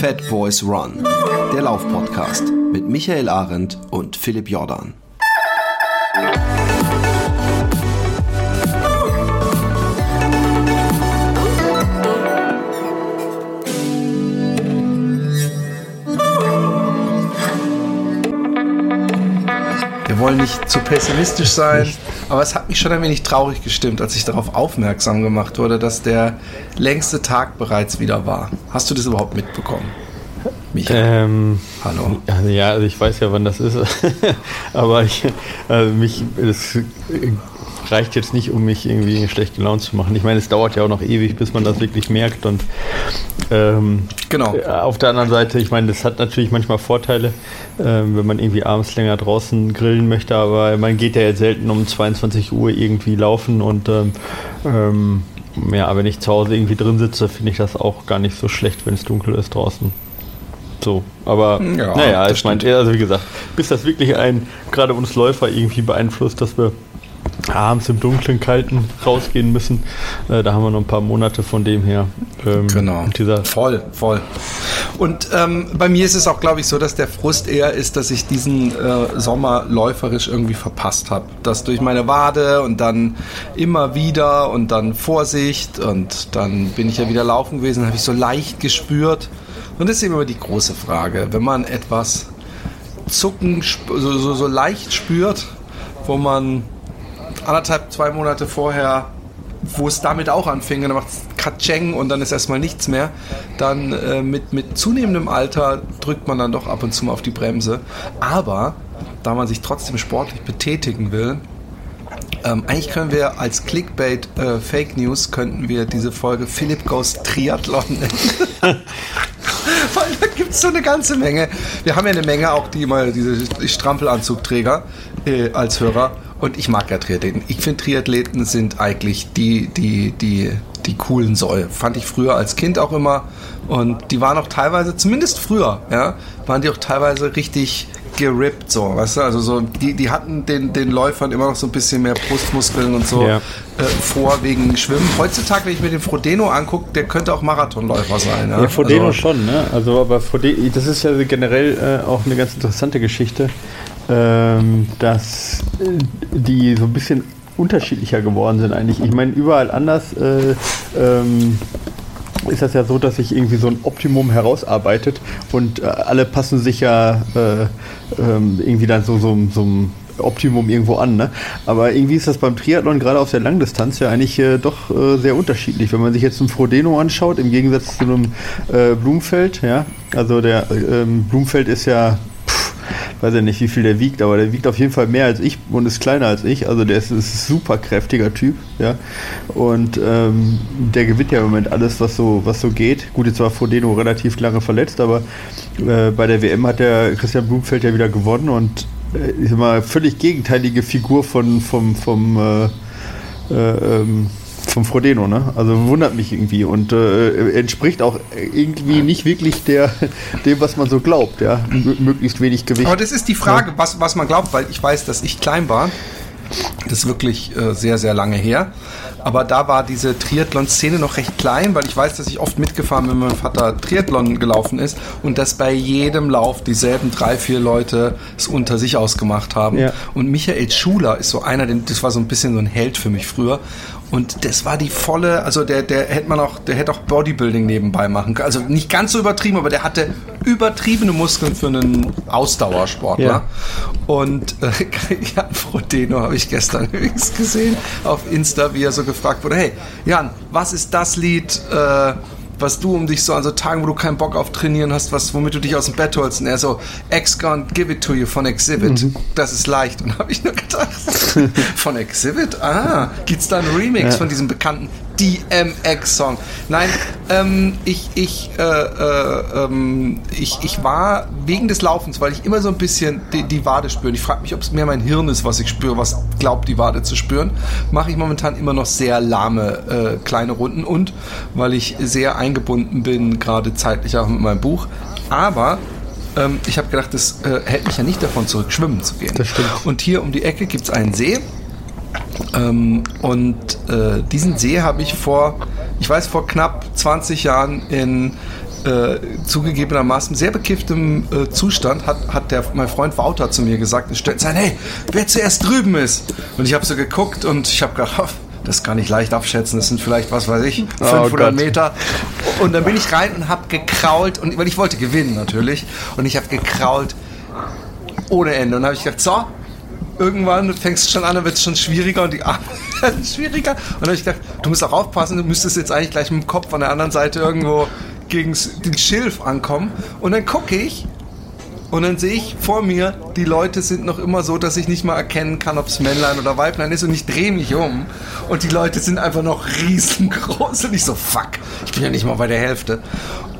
Fat Boys Run, der Laufpodcast mit Michael Arendt und Philipp Jordan. Wir wollen nicht zu pessimistisch sein, aber es hat mich schon ein wenig traurig gestimmt, als ich darauf aufmerksam gemacht wurde, dass der längste Tag bereits wieder war. Hast du das überhaupt mitbekommen? Michael. Ähm, Hallo. Also ja, also ich weiß ja, wann das ist. aber ich, also mich, das reicht jetzt nicht, um mich irgendwie schlecht gelaunt zu machen. Ich meine, es dauert ja auch noch ewig, bis man das wirklich merkt. Und ähm, genau. auf der anderen Seite, ich meine, das hat natürlich manchmal Vorteile, äh, wenn man irgendwie abends länger draußen grillen möchte, aber man geht ja jetzt selten um 22 Uhr irgendwie laufen und ähm, ähm, ja, wenn ich zu Hause irgendwie drin sitze, finde ich das auch gar nicht so schlecht, wenn es dunkel ist draußen. So, aber ja, naja, ich meine, also wie gesagt, bis das wirklich ein, gerade uns Läufer irgendwie beeinflusst, dass wir abends im dunklen, kalten rausgehen müssen. Äh, da haben wir noch ein paar Monate von dem her. Ähm, genau. voll, voll. Und ähm, bei mir ist es auch, glaube ich, so, dass der Frust eher ist, dass ich diesen äh, Sommer läuferisch irgendwie verpasst habe. Das durch meine Wade und dann immer wieder und dann Vorsicht und dann bin ich ja wieder laufen gewesen, habe ich so leicht gespürt. Und das ist immer die große Frage, wenn man etwas Zucken so, so, so leicht spürt, wo man anderthalb, zwei Monate vorher, wo es damit auch anfing, dann macht es Katscheng und dann ist erstmal nichts mehr. Dann äh, mit, mit zunehmendem Alter drückt man dann doch ab und zu mal auf die Bremse. Aber da man sich trotzdem sportlich betätigen will, ähm, eigentlich können wir als Clickbait äh, Fake News könnten wir diese Folge Philipp Goes Triathlon nennen. Weil da gibt es so eine ganze Menge. Wir haben ja eine Menge auch die mal diese Strampelanzugträger äh, als Hörer. Und ich mag ja Triathleten. Ich finde Triathleten sind eigentlich die, die, die, die coolen Säue. Fand ich früher als Kind auch immer. Und die waren auch teilweise, zumindest früher, ja, waren die auch teilweise richtig gerippt, so, weißt du? Also so, die, die hatten den, den Läufern immer noch so ein bisschen mehr Brustmuskeln und so ja. äh, vor wegen Schwimmen. Heutzutage, wenn ich mir den Frodeno angucke, der könnte auch Marathonläufer sein. Ja, ja Frodeno also, schon, ne? Also aber Frodeno, das ist ja generell äh, auch eine ganz interessante Geschichte ähm, dass äh, die so ein bisschen unterschiedlicher geworden sind eigentlich. Ich meine, überall anders äh, ähm, ist das ja so, dass sich irgendwie so ein Optimum herausarbeitet und äh, alle passen sich ja äh, ähm, irgendwie dann so, so, so ein Optimum irgendwo an. Ne? Aber irgendwie ist das beim Triathlon gerade auf der Langdistanz ja eigentlich äh, doch äh, sehr unterschiedlich. Wenn man sich jetzt einen Frodeno anschaut, im Gegensatz zu einem äh, Blumfeld, ja, also der ähm, Blumfeld ist ja weiß ja nicht, wie viel der wiegt, aber der wiegt auf jeden Fall mehr als ich und ist kleiner als ich. Also der ist, ein super kräftiger Typ, ja. Und ähm, der gewinnt ja im Moment alles, was so, was so geht. Gut, jetzt war Frodeno relativ lange verletzt, aber äh, bei der WM hat der Christian Blumfeld ja wieder gewonnen und äh, ist immer völlig gegenteilige Figur von, vom, vom äh, äh ähm, vom Frodeno, ne? Also wundert mich irgendwie und äh, entspricht auch irgendwie nicht wirklich der, dem, was man so glaubt, ja. M möglichst wenig Gewicht. Aber das ist die Frage, ja. was, was man glaubt, weil ich weiß, dass ich klein war. Das ist wirklich äh, sehr, sehr lange her. Aber da war diese Triathlon-Szene noch recht klein, weil ich weiß, dass ich oft mitgefahren bin, wenn mein Vater Triathlon gelaufen ist und dass bei jedem Lauf dieselben drei, vier Leute es unter sich ausgemacht haben. Ja. Und Michael Schuler ist so einer, das war so ein bisschen so ein Held für mich früher. Und das war die volle, also der, der hätte man auch, der hätte auch Bodybuilding nebenbei machen können. Also nicht ganz so übertrieben, aber der hatte übertriebene Muskeln für einen Ausdauersportler. Ja. Und äh, Jan Frodeno habe ich gestern übrigens gesehen auf Insta, wie er so gefragt wurde, hey Jan, was ist das Lied? Äh, was du um dich so an so Tagen, wo du keinen Bock auf Trainieren hast, was, womit du dich aus dem Bett holst. Und er so, X gone, give it to you von Exhibit. Mhm. Das ist leicht. Und habe ich nur gedacht, von Exhibit? Ah, gibt's da einen Remix ja. von diesem bekannten DMX-Song? Nein, ähm, ich, ich, äh, äh, ähm, ich, ich war wegen des Laufens, weil ich immer so ein bisschen die, die Wade spüre. Ich frage mich, ob es mehr mein Hirn ist, was ich spüre, was glaubt, die Wade zu spüren. Mache ich momentan immer noch sehr lahme äh, kleine Runden und weil ich sehr ein eingebunden bin, gerade zeitlich auch mit meinem Buch. Aber ähm, ich habe gedacht, das äh, hält mich ja nicht davon zurück, schwimmen zu gehen. Das stimmt. Und hier um die Ecke gibt es einen See. Ähm, und äh, diesen See habe ich vor ich weiß, vor knapp 20 Jahren in äh, zugegebenermaßen sehr bekifftem äh, Zustand hat, hat der, mein Freund Wouter zu mir gesagt, stellt sein, hey, wer zuerst drüben ist. Und ich habe so geguckt und ich habe gedacht, das kann ich leicht abschätzen, das sind vielleicht, was weiß ich, 500 oh Meter. Und dann bin ich rein und habe gekrault, und, weil ich wollte gewinnen natürlich, und ich habe gekrault ohne Ende. Und dann habe ich gedacht, so, irgendwann fängst du schon an, dann wird es schon schwieriger und die Arme werden schwieriger. Und dann habe ich gedacht, du musst auch aufpassen, du müsstest jetzt eigentlich gleich mit dem Kopf an der anderen Seite irgendwo gegen den Schilf ankommen. Und dann gucke ich und dann sehe ich vor mir, die Leute sind noch immer so, dass ich nicht mal erkennen kann, ob es Männlein oder Weiblein ist. Und ich drehe mich um und die Leute sind einfach noch riesengroß. Und ich so, fuck, ich bin ja nicht mal bei der Hälfte.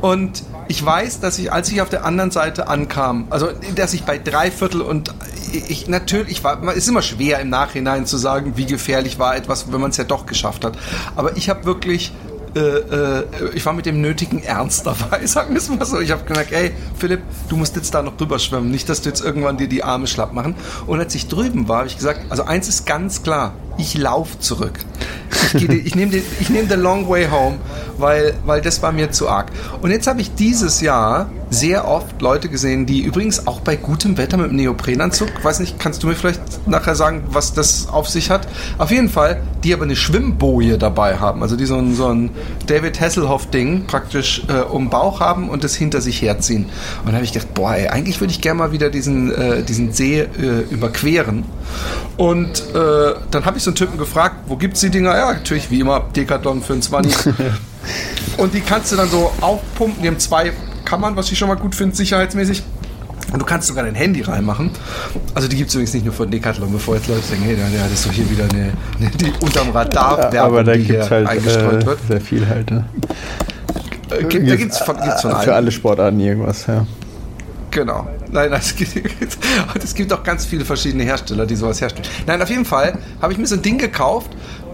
Und ich weiß, dass ich, als ich auf der anderen Seite ankam, also dass ich bei drei Viertel und ich natürlich war, es ist immer schwer im Nachhinein zu sagen, wie gefährlich war etwas, wenn man es ja doch geschafft hat. Aber ich habe wirklich äh, äh, ich war mit dem nötigen Ernst dabei, sagen wir es mal so. Ich habe gesagt, ey, Philipp, du musst jetzt da noch drüber schwimmen, nicht, dass du jetzt irgendwann dir die Arme schlapp machen. Und als ich drüben war, habe ich gesagt, also eins ist ganz klar, ich laufe zurück. Ich, ich nehme nehm the long way home, weil, weil das war mir zu arg. Und jetzt habe ich dieses Jahr sehr oft Leute gesehen, die übrigens auch bei gutem Wetter mit dem Neoprenanzug, weiß nicht, kannst du mir vielleicht nachher sagen, was das auf sich hat? Auf jeden Fall, die aber eine Schwimmboje dabei haben, also die so ein, so ein David Hasselhoff-Ding praktisch äh, um Bauch haben und das hinter sich herziehen. Und dann habe ich gedacht, boah, ey, eigentlich würde ich gerne mal wieder diesen, äh, diesen See äh, überqueren. Und äh, dann habe ich so einen Typen gefragt, wo gibt es die Dinger? Ja, natürlich wie immer, Decathlon für ein 20. und die kannst du dann so aufpumpen, die haben zwei Kammern, was ich schon mal gut finde, sicherheitsmäßig. Und du kannst sogar dein Handy reinmachen. Also die gibt es übrigens nicht nur von Decathlon, bevor jetzt Leute denken, hey, da, ist doch hier wieder eine, eine die unterm Radar Werbung, aber da gibt es halt eingestreut äh, wird. sehr viel halt. Ne? Äh, gibt, da gibt es von, gibt's von Für alle Sportarten irgendwas, ja. Genau. Nein, es gibt, es gibt auch ganz viele verschiedene Hersteller, die sowas herstellen. Nein, auf jeden Fall habe ich mir so ein Ding gekauft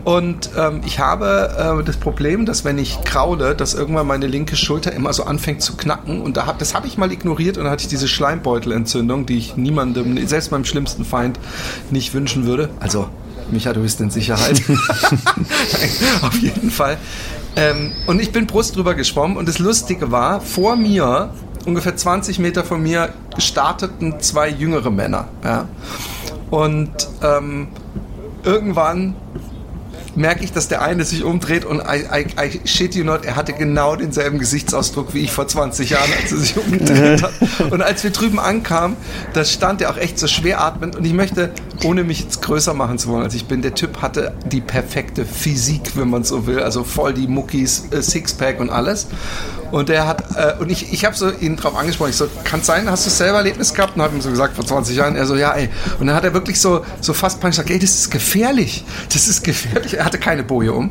und ähm, ich habe äh, das Problem, dass wenn ich kraule, dass irgendwann meine linke Schulter immer so anfängt zu knacken. Und da hab, das habe ich mal ignoriert und dann hatte ich diese Schleimbeutelentzündung, die ich niemandem, selbst meinem schlimmsten Feind, nicht wünschen würde. Also, Micha, du bist in Sicherheit. auf jeden Fall. Ähm, und ich bin Brust drüber geschwommen und das Lustige war, vor mir ungefähr 20 Meter von mir starteten zwei jüngere Männer. Ja? Und ähm, irgendwann merke ich, dass der eine sich umdreht und I, I, I shit you not, er hatte genau denselben Gesichtsausdruck wie ich vor 20 Jahren, als er sich umgedreht hat. Und als wir drüben ankamen, da stand er auch echt so schwer atmend und ich möchte, ohne mich jetzt größer machen zu wollen, als ich bin, der Typ hatte die perfekte Physik, wenn man so will, also voll die Muckis, äh, Sixpack und alles. Und er hat, äh, und ich, ich habe so ihn drauf angesprochen, ich so, kann es sein, hast du selber Erlebnis gehabt? Und habe ihm so gesagt, vor 20 Jahren, er so, ja, ey. Und dann hat er wirklich so, so fast panisch gesagt, ey, das ist gefährlich, das ist gefährlich. Er hatte keine Boje um.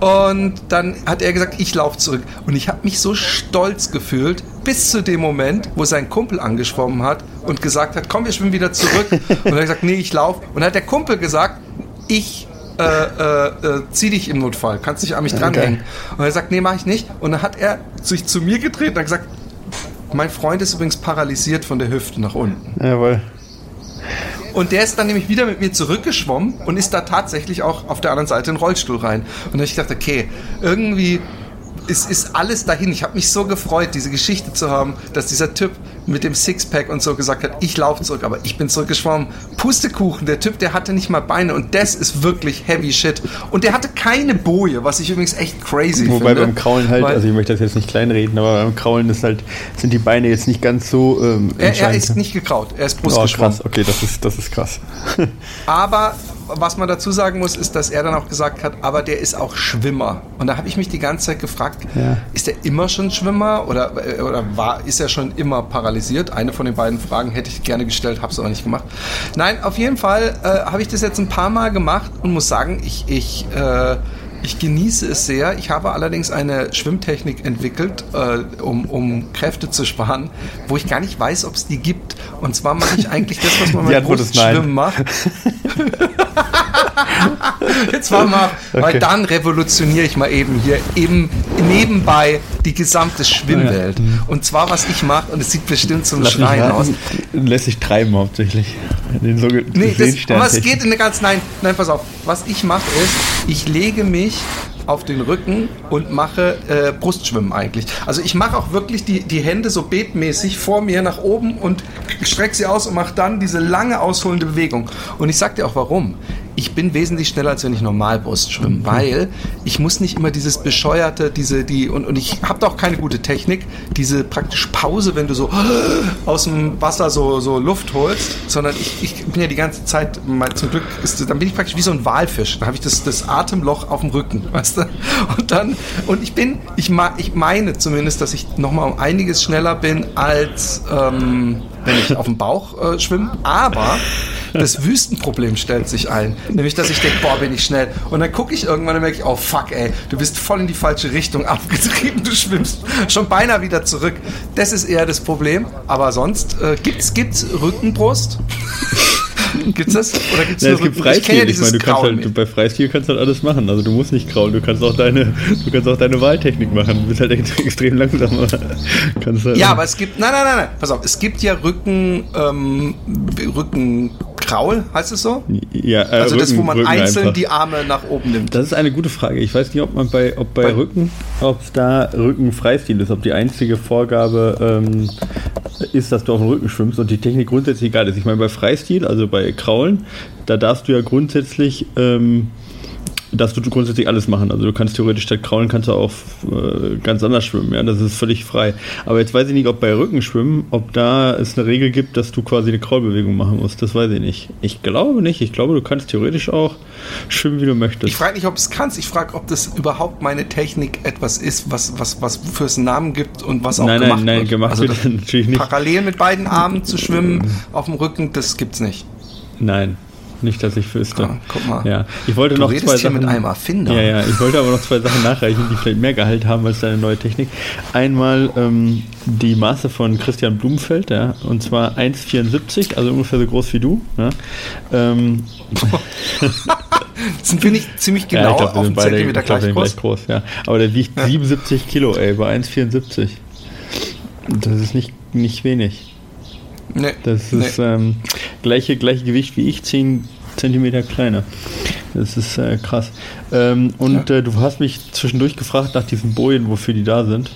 Und dann hat er gesagt, ich laufe zurück. Und ich habe mich so stolz gefühlt, bis zu dem Moment, wo sein Kumpel angeschwommen hat und gesagt hat, komm, wir schwimmen wieder zurück. Und er hat gesagt, nee, ich laufe. Und dann hat der Kumpel gesagt, ich äh, äh, äh, zieh dich im Notfall, kannst dich an mich dranhängen. Okay. Und er sagt, nee, mach ich nicht. Und dann hat er sich zu mir gedreht und hat gesagt, mein Freund ist übrigens paralysiert von der Hüfte nach unten. Jawohl. Und der ist dann nämlich wieder mit mir zurückgeschwommen und ist da tatsächlich auch auf der anderen Seite in den Rollstuhl rein. Und dann habe ich gedacht, okay, irgendwie es ist alles dahin. Ich habe mich so gefreut, diese Geschichte zu haben, dass dieser Typ mit dem Sixpack und so gesagt hat, ich laufe zurück, aber ich bin zurückgeschwommen. Pustekuchen, der Typ, der hatte nicht mal Beine und das ist wirklich heavy shit. Und der hatte keine Boje, was ich übrigens echt crazy Wobei finde. Wobei beim Kraulen halt, also ich möchte das jetzt nicht kleinreden, aber beim Kraulen ist halt, sind die Beine jetzt nicht ganz so ähm, er, er, ist nicht gekraut, er ist brustgeschwommen. Oh, krass, okay, das ist, das ist krass. aber was man dazu sagen muss, ist, dass er dann auch gesagt hat, aber der ist auch Schwimmer. Und da habe ich mich die ganze Zeit gefragt, ja. ist er immer schon Schwimmer oder, oder war, ist er schon immer paralysiert? Eine von den beiden Fragen hätte ich gerne gestellt, habe es aber nicht gemacht. Nein, auf jeden Fall äh, habe ich das jetzt ein paar Mal gemacht und muss sagen, ich, ich äh, ich genieße es sehr. Ich habe allerdings eine Schwimmtechnik entwickelt, äh, um, um Kräfte zu sparen, wo ich gar nicht weiß, ob es die gibt. Und zwar mache ich eigentlich das, was man beim Brustschwimmen macht. Jetzt war mal, okay. weil dann revolutioniere ich mal eben hier im, nebenbei die gesamte Schwimmwelt. Ja. Und zwar, was ich mache, und es sieht bestimmt zum Lass Schreien aus. Lässt sich treiben hauptsächlich. Den so nee, das, aber es geht in der ganz, nein, nein, pass auf. Was ich mache ist, ich lege mich auf den Rücken und mache äh, Brustschwimmen eigentlich. Also ich mache auch wirklich die, die Hände so betmäßig vor mir nach oben und strecke sie aus und mache dann diese lange ausholende Bewegung. Und ich sag dir auch warum ich bin wesentlich schneller, als wenn ich normal Brust schwimme, weil ich muss nicht immer dieses bescheuerte, diese, die, und, und ich habe doch keine gute Technik, diese praktisch Pause, wenn du so aus dem Wasser so, so Luft holst, sondern ich, ich bin ja die ganze Zeit, mal, zum Glück, ist, dann bin ich praktisch wie so ein Walfisch. Dann habe ich das, das Atemloch auf dem Rücken, weißt du? Und dann, und ich bin, ich, ich meine zumindest, dass ich nochmal um einiges schneller bin als, ähm, wenn ich auf dem Bauch äh, schwimme, aber das Wüstenproblem stellt sich ein. Nämlich, dass ich denke, boah, bin ich schnell. Und dann gucke ich irgendwann und merke ich, oh fuck, ey, du bist voll in die falsche Richtung abgetrieben, du schwimmst schon beinahe wieder zurück. Das ist eher das Problem. Aber sonst, äh, gibt's, gibt's Rückenbrust? Gibt's das? Oder gibt's ja, es gibt Freistil. Ich, ja ich meine, du kannst halt, bei Freistil kannst du halt alles machen. Also du musst nicht kraulen, du kannst auch deine, du kannst auch deine Wahltechnik machen. Du bist halt extrem langsam. Halt ja, aber es gibt, nein, nein, nein, nein, pass auf, es gibt ja Rücken, ähm, Rücken Kraul, heißt es so? Ja, äh, also Rücken, das, wo man Rücken einzeln einfach. die Arme nach oben nimmt. Das ist eine gute Frage. Ich weiß nicht, ob man bei, ob bei, bei Rücken, ob es da Rückenfreistil ist, ob die einzige Vorgabe ähm, ist, dass du auf dem Rücken schwimmst und die Technik grundsätzlich egal ist. Ich meine, bei Freistil, also bei Kraulen, da darfst du ja grundsätzlich ähm, darfst du grundsätzlich alles machen. Also du kannst theoretisch statt Kraulen kannst du auch äh, ganz anders schwimmen, ja, das ist völlig frei. Aber jetzt weiß ich nicht, ob bei Rückenschwimmen, ob da es eine Regel gibt, dass du quasi eine Kraulbewegung machen musst. Das weiß ich nicht. Ich glaube nicht. Ich glaube, du kannst theoretisch auch schwimmen, wie du möchtest. Ich frage nicht, ob es kannst. Ich frage, ob das überhaupt meine Technik etwas ist, was was was für es einen Namen gibt und was auch nein, gemacht nein, nein, wird. Gemacht also wird natürlich nicht. Parallel mit beiden Armen zu schwimmen auf dem Rücken, das gibt's nicht. Nein, nicht, dass ich wüsste. Ja, guck mal. Ja. Ich wollte du noch zwei Sachen. mit einem Erfinder. Ja, ja. Ich wollte aber noch zwei Sachen nachreichen, die vielleicht mehr Gehalt haben als deine neue Technik. Einmal ähm, die Maße von Christian Blumenfeld, ja, und zwar 1,74, also ungefähr so groß wie du. Ja. Ähm, sind wir nicht ziemlich genau ja, glaub, auf den Zentimeter gleich, groß? gleich groß? Ja. Aber der wiegt ja. 77 Kilo, ey, bei 1,74. Das ist nicht, nicht wenig. Nee, das ist nee. ähm, gleiche, gleiche Gewicht wie ich, 10 Zentimeter kleiner. Das ist äh, krass. Ähm, und ja. äh, du hast mich zwischendurch gefragt nach diesen Bojen, wofür die da sind.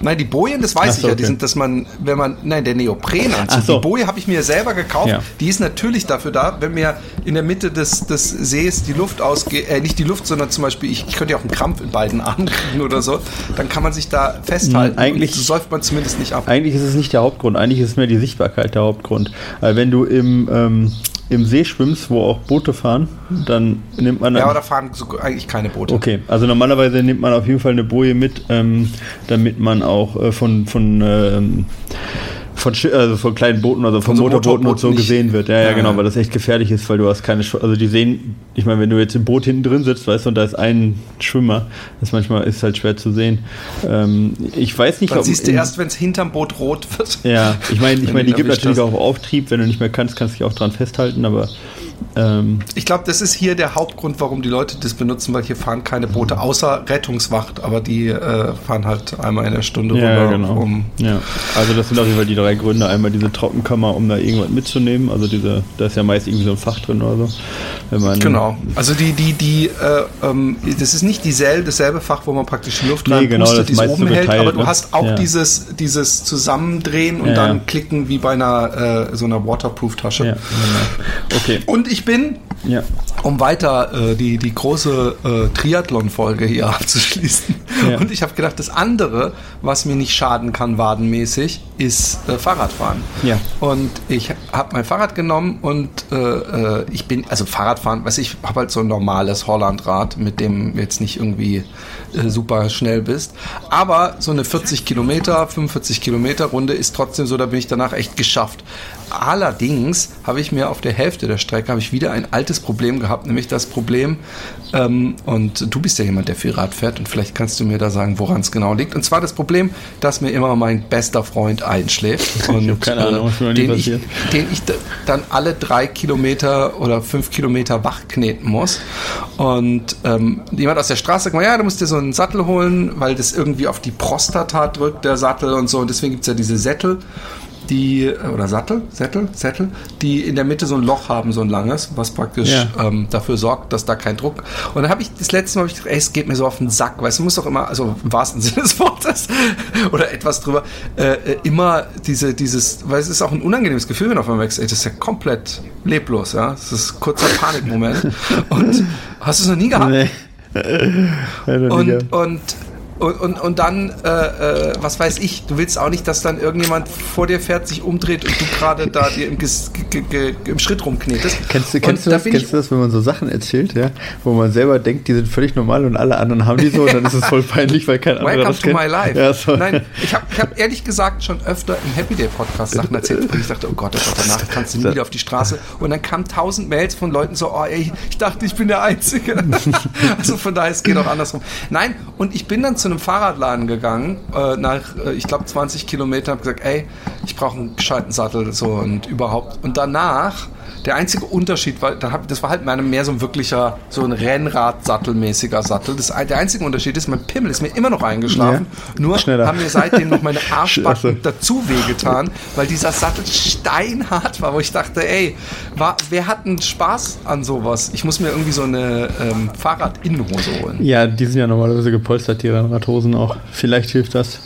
Nein, die Bojen, das weiß so, ich ja. Okay. Die sind, dass man, wenn man, nein, der Neoprenanzug. So. Die Boje habe ich mir selber gekauft. Ja. Die ist natürlich dafür da, wenn mir in der Mitte des, des Sees die Luft ausgeht, äh, nicht die Luft, sondern zum Beispiel, ich, ich könnte ja auch einen Krampf in beiden Armen kriegen oder so, dann kann man sich da festhalten. Eigentlich so säuft man zumindest nicht ab. Eigentlich ist es nicht der Hauptgrund. Eigentlich ist es mehr die Sichtbarkeit der Hauptgrund. Weil wenn du im, ähm, im See schwimmst, wo auch Boote fahren, dann nimmt man. Ja, aber da fahren so eigentlich keine Boote. Okay, also normalerweise nimmt man auf jeden Fall eine Boje mit, ähm, damit man auch äh, von, von ähm, von, also von kleinen Booten, also von, von so Motorbooten und so nicht. gesehen wird. Ja, ja, genau, weil das echt gefährlich ist, weil du hast keine, also die sehen, ich meine, wenn du jetzt im Boot hinten drin sitzt, weißt du, und da ist ein Schwimmer, das manchmal ist halt schwer zu sehen. Ähm, ich weiß nicht, Dann ob. siehst du erst, wenn es hinterm Boot rot wird. Ja, ich meine, ich meine, die gibt natürlich auch Auftrieb, wenn du nicht mehr kannst, kannst du dich auch dran festhalten, aber ähm, ich glaube, das ist hier der Hauptgrund, warum die Leute das benutzen, weil hier fahren keine Boote, außer Rettungswacht, aber die äh, fahren halt einmal in der Stunde ja, runter. Genau. Um ja, also das sind auf jeden Fall die drei Gründe. Einmal diese Trockenkammer, um da irgendwas mitzunehmen, also diese, da ist ja meist irgendwie so ein Fach drin oder so. Wenn man genau, also die, die, die, äh, ähm, das ist nicht dieselbe, dasselbe Fach, wo man praktisch Luft nee, genau, pustet, die es oben geteilt, hält, aber du ne? hast auch ja. dieses, dieses Zusammendrehen und dann klicken wie bei einer äh, so einer Waterproof-Tasche. Genau. Okay. Und ich bin, ja. um weiter äh, die, die große äh, Triathlon-Folge hier abzuschließen. Ja. Und ich habe gedacht, das andere, was mir nicht schaden kann, wadenmäßig, ist äh, Fahrradfahren. Ja. Und ich habe mein Fahrrad genommen und äh, äh, ich bin, also Fahrradfahren, weiß ich, habe halt so ein normales Hollandrad, mit dem jetzt nicht irgendwie äh, super schnell bist. Aber so eine 40 Kilometer, 45 Kilometer Runde ist trotzdem so, da bin ich danach echt geschafft. Allerdings habe ich mir auf der Hälfte der Strecke habe ich wieder ein altes Problem gehabt, nämlich das Problem, ähm, und du bist ja jemand, der viel Rad fährt und vielleicht kannst du mir da sagen, woran es genau liegt. Und zwar das Problem, dass mir immer mein bester Freund einschläft und ich keine Ahnung, was äh, den, ich, den ich dann alle drei Kilometer oder fünf Kilometer wachkneten muss. Und ähm, jemand aus der Straße sagt mal, ja, du musst dir so einen Sattel holen, weil das irgendwie auf die Prostata drückt, der Sattel und so. Und deswegen gibt es ja diese Sättel. Die, oder Sattel, Sättel, Sättel, die in der Mitte so ein Loch haben, so ein langes, was praktisch Ja. ähm, dafür sorgt, dass da kein Druck. Und dann habe ich das letzte Mal, hab ich gedacht, ey, es geht mir so auf den Sack, weißt du, muss doch immer, also im wahrsten Sinne des Wortes oder etwas drüber, äh, äh, immer diese, dieses, weil es ist auch ein unangenehmes Gefühl, wenn auf einmal merkst, ey, das ist ja komplett leblos, ja, das ist ein kurzer Panikmoment. Und hast du es noch nie gehabt? Nee. Und, und, und, und, und dann, äh, äh, was weiß ich, du willst auch nicht, dass dann irgendjemand vor dir fährt, sich umdreht und du gerade da dir im, im Schritt rumknetest. Kennst du, kennst, du da das, bin kennst du das, wenn man so Sachen erzählt, ja, wo man selber denkt, die sind völlig normal und alle anderen haben die so und dann ist es voll peinlich, weil kein anderer Welcome das to kennt. my life. Ja, so. Nein, ich habe ich hab ehrlich gesagt schon öfter im Happy Day Podcast Sachen erzählt, und ich dachte, oh Gott, oh Gott, danach kannst du nie wieder auf die Straße. Und dann kamen tausend Mails von Leuten so, oh ey, ich dachte, ich bin der Einzige. also von daher, es geht auch andersrum. Nein, und ich bin dann zu einem Fahrradladen gegangen, äh, nach, äh, ich glaube, 20 Kilometern, habe gesagt, ey, ich brauche einen gescheiten Sattel so und überhaupt. Und danach, der einzige Unterschied war, da hab, das war halt mehr so ein wirklicher, so ein Rennrad-Sattelmäßiger Sattel. Das, der einzige Unterschied ist, mein Pimmel ist mir immer noch eingeschlafen. Nur Schneller. haben mir seitdem noch meine Arschbacken dazu wehgetan, weil dieser Sattel steinhart war, wo ich dachte, ey, war, wer hat einen Spaß an sowas? Ich muss mir irgendwie so eine ähm, Fahrradinnenhose holen. Ja, die sind ja normalerweise gepolstert, die Rennradhosen auch. Vielleicht hilft das.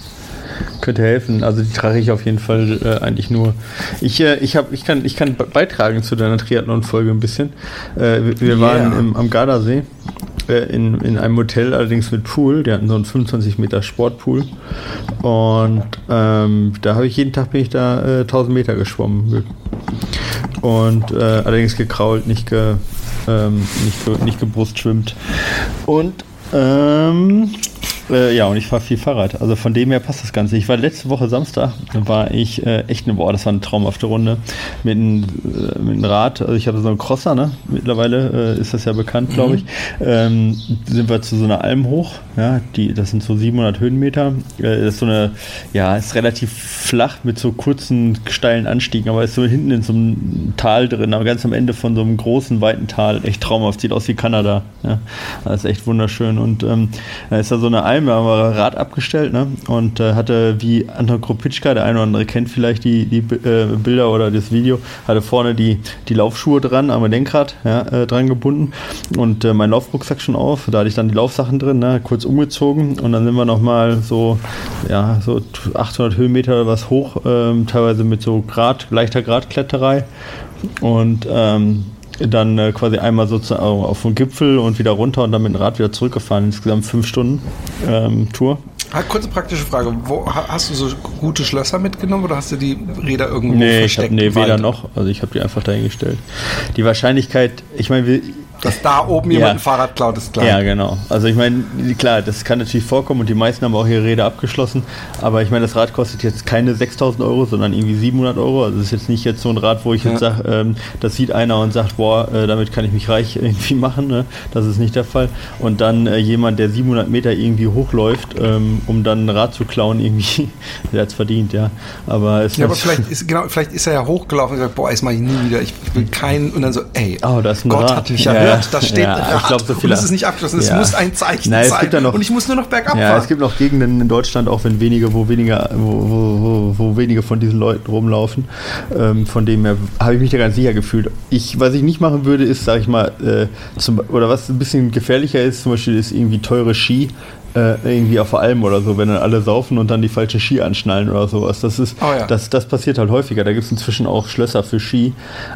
Könnte helfen. Also die trage ich auf jeden Fall äh, eigentlich nur. Ich, äh, ich, hab, ich, kann, ich kann be- beitragen zu deiner Triathlon-Folge ein bisschen. Äh, wir wir Yeah. waren im, am Gardasee äh, in, in einem Hotel, allerdings mit Pool. Die hatten so einen 25 Meter Sportpool. Und ähm, da habe ich jeden Tag bin ich da äh, 1000 Meter geschwommen. Und äh, allerdings gekrault, nicht, ge, ähm, nicht, ge, nicht gebrustschwimmt. Und ähm, äh, ja, und ich fahre viel Fahrrad. Also von dem her passt das Ganze. Ich war letzte Woche Samstag, da war ich äh, echt eine, boah, das war eine traumhafte Runde mit einem äh, Rad. Also ich hatte so einen Crosser, ne? Mittlerweile äh, ist das ja bekannt, glaube ich. Ähm, sind wir zu so einer Alm hoch. Ja, die, das sind so 700 Höhenmeter. Äh, das ist so eine, ja, ist relativ flach mit so kurzen steilen Anstiegen, aber ist so hinten in so einem Tal drin, aber ganz am Ende von so einem großen weiten Tal. Echt traumhaft, sieht aus wie Kanada. Ja, das ist echt wunderschön. Und ähm, da ist da so eine Alm, da haben wir Rad abgestellt, ne? Und äh, hatte wie Anton Kropitschka, der eine oder andere kennt vielleicht die, die äh, Bilder oder das Video, hatte vorne die, die Laufschuhe dran, am Lenkrad ja, äh, dran gebunden und äh, mein Laufrucksack schon auf. Da hatte ich dann die Laufsachen drin, ne? kurz umgezogen und dann sind wir nochmal so, ja, so 800 Höhenmeter oder was hoch, ähm, teilweise mit so Grad, leichter Gradkletterei und ähm, dann äh, quasi einmal sozusagen auf den Gipfel und wieder runter und dann mit dem Rad wieder zurückgefahren. Insgesamt fünf Stunden ähm, Tour. Ah, kurze praktische Frage. Wo, ha- hast du so gute Schlösser mitgenommen oder hast du die Räder irgendwo Nee, ich hab, versteckt? nee weder noch. Also ich habe die einfach dahingestellt. Die Wahrscheinlichkeit, ich meine, wir, Dass da oben jemand Ja. ein Fahrrad klaut, ist klar. Ja, genau. Also ich meine, klar, das kann natürlich vorkommen und die meisten haben auch ihre Räder abgeschlossen. Aber ich meine, das Rad kostet jetzt keine 6000 Euro, sondern irgendwie 700 Euro. Also es ist jetzt nicht jetzt so ein Rad, wo ich jetzt Ja. sage, ähm, das sieht einer und sagt, boah, äh, damit kann ich mich reich irgendwie machen. Ne? Das ist nicht der Fall. Und dann äh, jemand, der 700 Meter irgendwie hochläuft, ähm, um dann ein Rad zu klauen, irgendwie, der hat's verdient, ja. Aber es Ja, aber vielleicht ist, genau, vielleicht ist er ja hochgelaufen und gesagt, boah, das mache ich nie wieder. Ich will keinen. Und dann so, ey, Oh, da ist ein Gott Rad. hat mich Ja, erhört. Da steht ja, ein ich Rad. glaub, so und viele- es ist nicht abgeschlossen. Es Ja. muss ein Zeichen Nein, es sein. gibt ja noch- und ich muss nur noch bergab Ja, fahren. es gibt noch Gegenden in Deutschland, auch wenn wenige, wo weniger, wo, wo, wo, wo wenige von diesen Leuten rumlaufen. Ähm, von dem her habe ich mich da ganz sicher gefühlt. Ich, was ich nicht machen würde, ist, sage ich mal, äh, zum, oder was ein bisschen gefährlicher ist, zum Beispiel ist irgendwie teure Ski. Äh, irgendwie auf Alm oder so, wenn dann alle saufen und dann die falsche Ski anschnallen oder sowas. Das ist, Oh ja. das, das passiert halt häufiger. Da gibt es inzwischen auch Schlösser für Ski,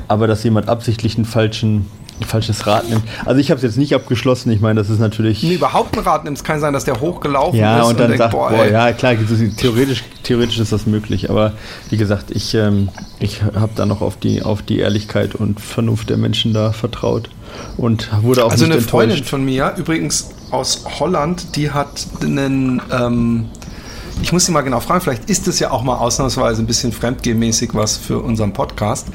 aber dass jemand absichtlich einen falschen, falsches Rad nimmt. Also ich habe es jetzt nicht abgeschlossen. Ich meine, das ist natürlich. Nee, überhaupt ein Rad nimmt. Es kann sein, dass der hochgelaufen Ja, ist und dann denkt, sagt, boah, boah, ja, klar, theoretisch, theoretisch ist das möglich, aber wie gesagt, ich, ähm, ich habe da noch auf die, auf die Ehrlichkeit und Vernunft der Menschen da vertraut und wurde auch Also nicht eine Freundin enttäuscht. von mir, übrigens aus Holland, die hat einen, ähm, ich muss sie mal genau fragen, vielleicht ist es ja auch mal ausnahmsweise ein bisschen fremdgehmäßig was für unseren Podcast.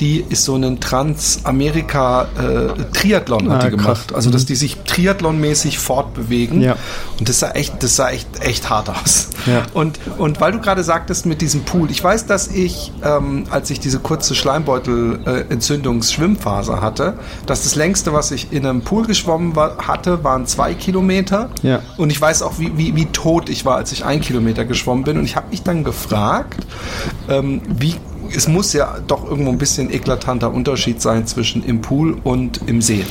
Die ist so einen Trans-Amerika-Triathlon hat Ah, die krass. gemacht. Also dass die sich Triathlon-mäßig fortbewegen. Ja. Und das sah echt, das sah echt, echt hart aus. Ja. Und, und weil du gerade sagtest mit diesem Pool, ich weiß, dass ich, ähm, als ich diese kurze Schleimbeutel-Entzündungs-Schwimmphase hatte, dass das längste, was ich in einem Pool geschwommen war, hatte, waren zwei Kilometer. Ja. Und ich weiß auch, wie, wie, wie tot ich war, als ich ein Kilometer Kilometer geschwommen bin. Und ich habe mich dann gefragt, ähm, wie es muss ja doch irgendwo ein bisschen eklatanter Unterschied sein zwischen im Pool und im See.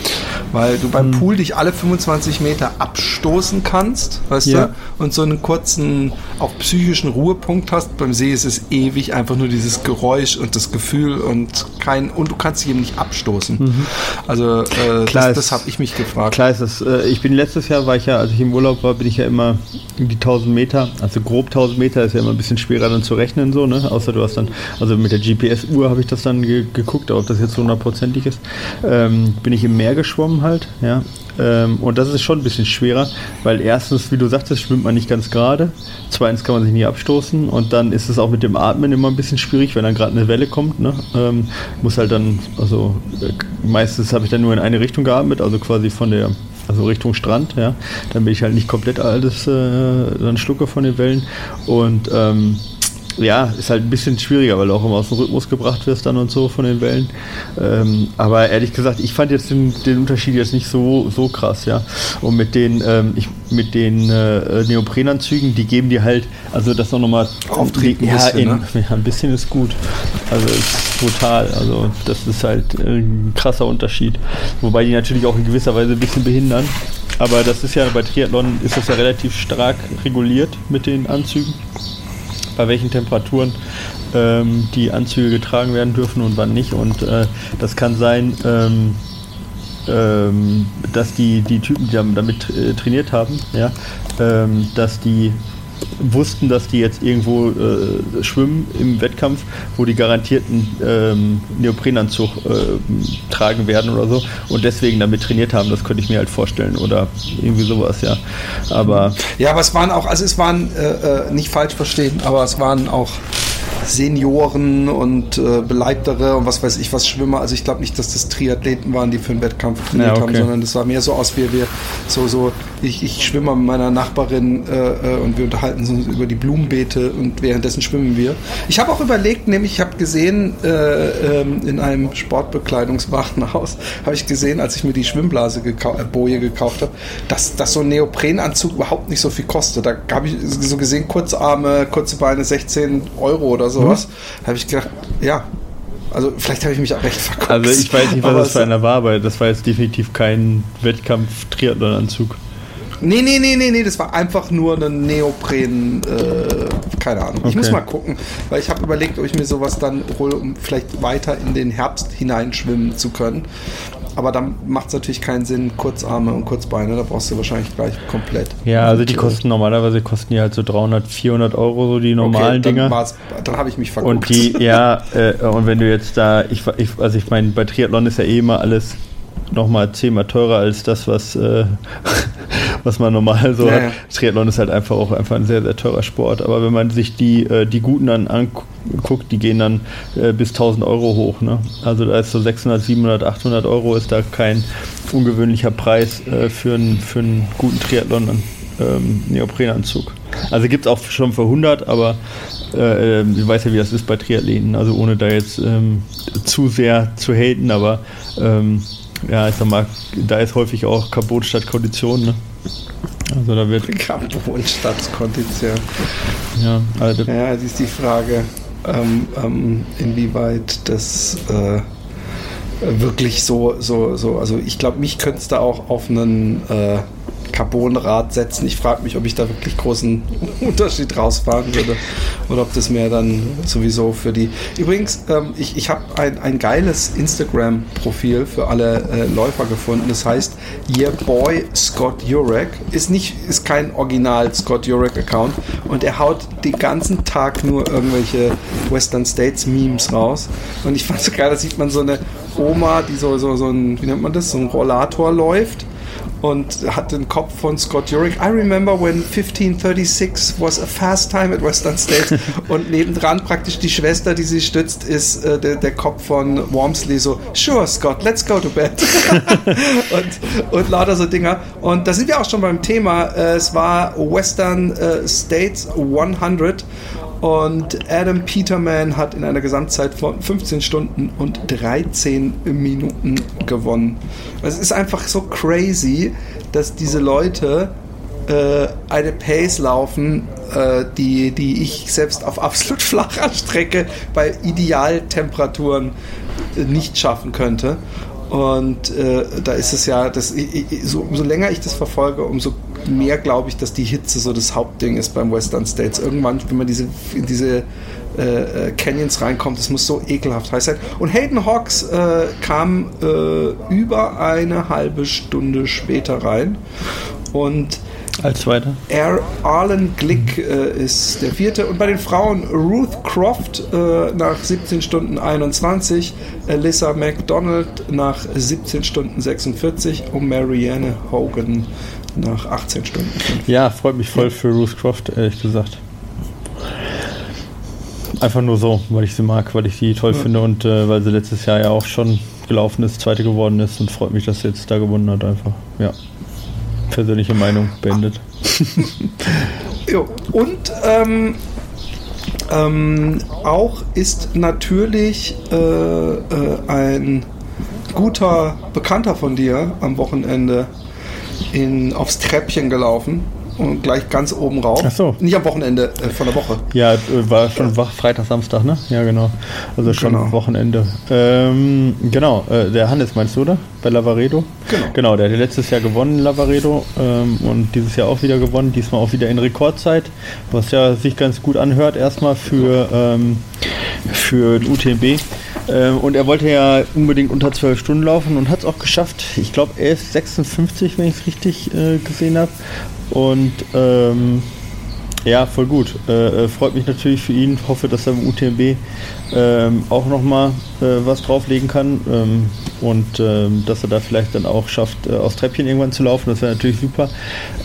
Weil du beim hm. Pool dich alle 25 Meter abstoßen kannst, weißt ja. du, und so einen kurzen, auch psychischen Ruhepunkt hast. Beim See ist es ewig einfach nur dieses Geräusch und das Gefühl und kein, und du kannst dich eben nicht abstoßen. Mhm. Also, äh, klar das, das habe ich mich gefragt. Klar ist das. Äh, ich bin letztes Jahr, war ich ja, als ich im Urlaub war, bin ich ja immer die 1000 Meter, also grob 1000 Meter ist ja immer ein bisschen schwerer dann zu rechnen, so, ne? Außer du hast dann, also mit der GPS-Uhr habe ich das dann ge geguckt, ob das jetzt hundertprozentig ist. Ähm, bin ich im Meer geschwommen halt, ja. Ähm, und das ist schon ein bisschen schwerer, weil erstens, wie du sagtest, schwimmt man nicht ganz gerade. Zweitens kann man sich nie abstoßen und dann ist es auch mit dem Atmen immer ein bisschen schwierig, wenn dann gerade eine Welle kommt. Ne? Ähm, muss halt dann, also äh, meistens habe ich dann nur in eine Richtung geatmet, also quasi von der also Richtung Strand, ja. Dann bin ich halt nicht komplett alles äh, dann schlucke von den Wellen. Und ähm, ja, ist halt ein bisschen schwieriger, weil du auch immer aus dem Rhythmus gebracht wirst dann und so von den Wellen. Ähm, aber ehrlich gesagt, ich fand jetzt den, den, Unterschied jetzt nicht so, so krass, ja. Und mit den, ähm, ich, mit den äh, Neoprenanzügen, die geben dir halt, also das auch nochmal auftreten. Ja, bisschen, in, ne? ja, ein bisschen ist gut. Also ist brutal. Also das ist halt ein krasser Unterschied. Wobei die natürlich auch in gewisser Weise ein bisschen behindern. Aber das ist ja bei Triathlon ist das ja relativ stark reguliert mit den Anzügen bei welchen Temperaturen ähm, die Anzüge getragen werden dürfen und wann nicht. Und äh, das kann sein, ähm, ähm, dass die, die Typen, die damit äh, trainiert haben, ja, ähm, dass die wussten, dass die jetzt irgendwo äh, schwimmen im Wettkampf, wo die garantierten ähm, Neoprenanzug äh, tragen werden oder so und deswegen damit trainiert haben, das könnte ich mir halt vorstellen oder irgendwie sowas, ja. Aber ja, aber es waren auch, also es waren äh, äh nicht falsch verstehen, aber es waren auch Senioren und äh, Beleibtere und was weiß ich was Schwimmer. Also ich glaube nicht, dass das Triathleten waren, die für einen Wettkampf trainiert ja, okay. haben, sondern das war mehr so aus, wie wir so, so, ich, ich schwimme mit meiner Nachbarin äh, äh, und wir unterhalten uns über die Blumenbeete und währenddessen schwimmen wir. Ich habe auch überlegt, nämlich ich habe gesehen äh, ähm, in einem Sportbekleidungswarenhaus, habe ich gesehen, als ich mir die Schwimmblase gekau äh, Boje gekauft habe, dass, dass so ein Neoprenanzug überhaupt nicht so viel kostet. Da habe ich so gesehen, Kurzarme, kurze Beine, 16 Euro oder sowas. Mhm. habe ich gedacht, ja, also vielleicht habe ich mich auch recht verguckt. Also ich weiß nicht, was das für einer war, aber das war jetzt definitiv kein Wettkampf-Triathlon-Anzug. Nee, nee, nee, nee, nee, das war einfach nur ein Neopren, äh, keine Ahnung. Okay. Ich muss mal gucken, weil ich habe überlegt, ob ich mir sowas dann hole, um vielleicht weiter in den Herbst hineinschwimmen zu können. Aber dann macht es natürlich keinen Sinn, Kurzarme und Kurzbeine, da brauchst du wahrscheinlich gleich komplett. Ja, also die kosten normalerweise kosten die halt so 300, 400 Euro, so die normalen okay, dann Dinger. Dann habe ich mich verguckt. Und die, ja, äh, und wenn du jetzt da, ich, ich also ich meine, bei Triathlon ist ja eh immer alles nochmal zehnmal teurer als das, was, äh, was man normal so ja, hat. Ja. Triathlon ist halt einfach auch einfach ein sehr, sehr teurer Sport. Aber wenn man sich die, äh, die guten dann anguckt, die gehen dann äh, bis 1000 Euro hoch. Ne? Also da ist so 600, 700, 800 Euro ist da kein ungewöhnlicher Preis äh, für, einen, für einen guten Triathlon. Ähm, Neoprenanzug. Also gibt es auch schon für 100, aber äh, ich weiß ja, wie das ist bei Triathleten, also ohne da jetzt ähm, zu sehr zu haten, aber ähm, ja, ich sag mal, da ist häufig auch Carbon statt Kondition, ne? Also da wird. Carbon statt Kondition. Ja, also ja, das ist die Frage, ähm, ähm, inwieweit das äh, wirklich so, so, so, also ich glaube, mich könnte es da auch auf einen äh, Carbonrad setzen. Ich frage mich, ob ich da wirklich großen Unterschied rausfahren würde oder ob das mehr dann sowieso für die. Übrigens, ähm, ich, ich habe ein, ein geiles Instagram-Profil für alle äh, Läufer gefunden. Das heißt Your Boy Scott Jurek. Ist, nicht, ist kein Original Scott Jurek-Account und er haut den ganzen Tag nur irgendwelche Western States Memes raus. Und ich fand so geil, da sieht man so eine Oma, die so, so, so ein, wie nennt man das, so ein Rollator läuft und hat den Kopf von Scott Jurek. I remember when 1536 was a fast time at Western State und nebendran praktisch die Schwester, die sie stützt, ist äh, der, der, Kopf von Wormsley so, sure Scott, let's go to bed. und, und lauter so Dinger. Und da sind wir auch schon beim Thema. Äh, es war Western äh, States 100 und Adam Peterman hat in einer Gesamtzeit von 15 Stunden und 13 Minuten gewonnen. Es ist einfach so crazy, dass diese Leute äh, eine Pace laufen, äh, die, die ich selbst auf absolut flacher Strecke bei Idealtemperaturen äh, nicht schaffen könnte. Und äh, da ist es ja, das, so, umso länger ich das verfolge, umso mehr glaube ich, dass die Hitze so das Hauptding ist beim Western States. Irgendwann, wenn man diese, in diese äh, äh, Canyons reinkommt, das muss so ekelhaft heiß sein. Und Hayden Hawks äh, kam äh, über eine halbe Stunde später rein. Und als Zweiter. Er, Arlen Glick äh, ist der vierte. Und bei den Frauen Ruth Croft äh, nach 17 Stunden 21, Alyssa McDonald nach 17 Stunden 46 und Marianne Hogan nach 18 Stunden. Ja, freut mich voll für Ruth Croft, ehrlich gesagt. Einfach nur so, weil ich sie mag, weil ich sie toll ja. finde und äh, weil sie letztes Jahr ja auch schon gelaufen ist, zweite geworden ist und freut mich, dass sie jetzt da gewonnen hat einfach. Ja. Persönliche Meinung beendet. jo. Und ähm, ähm, auch ist natürlich äh, äh, ein guter Bekannter von dir am Wochenende in, aufs Treppchen gelaufen und gleich ganz oben rauf. Ach so. Nicht am Wochenende, äh, von der Woche. Ja, äh, war schon ja. Freitag, Samstag, ne? Ja, genau. Also schon genau. Wochenende. Ähm, genau, äh, der Hannes meinst du, oder? Bei Lavaredo? Genau. Genau, der hat letztes Jahr gewonnen, Lavaredo, ähm, und dieses Jahr auch wieder gewonnen, diesmal auch wieder in Rekordzeit, was ja sich ganz gut anhört, erstmal für, ähm, für den UTMB. Ähm, und er wollte ja unbedingt unter 12 Stunden laufen und hat es auch geschafft. Ich glaube, er ist 56, wenn ich es richtig äh, gesehen habe. Und ähm, ja, voll gut. Äh, äh, freut mich natürlich für ihn. Hoffe, dass er im UTMB ähm, auch nochmal äh, was drauflegen kann ähm, und ähm, dass er da vielleicht dann auch schafft, äh, aufs Treppchen irgendwann zu laufen. Das wäre natürlich super.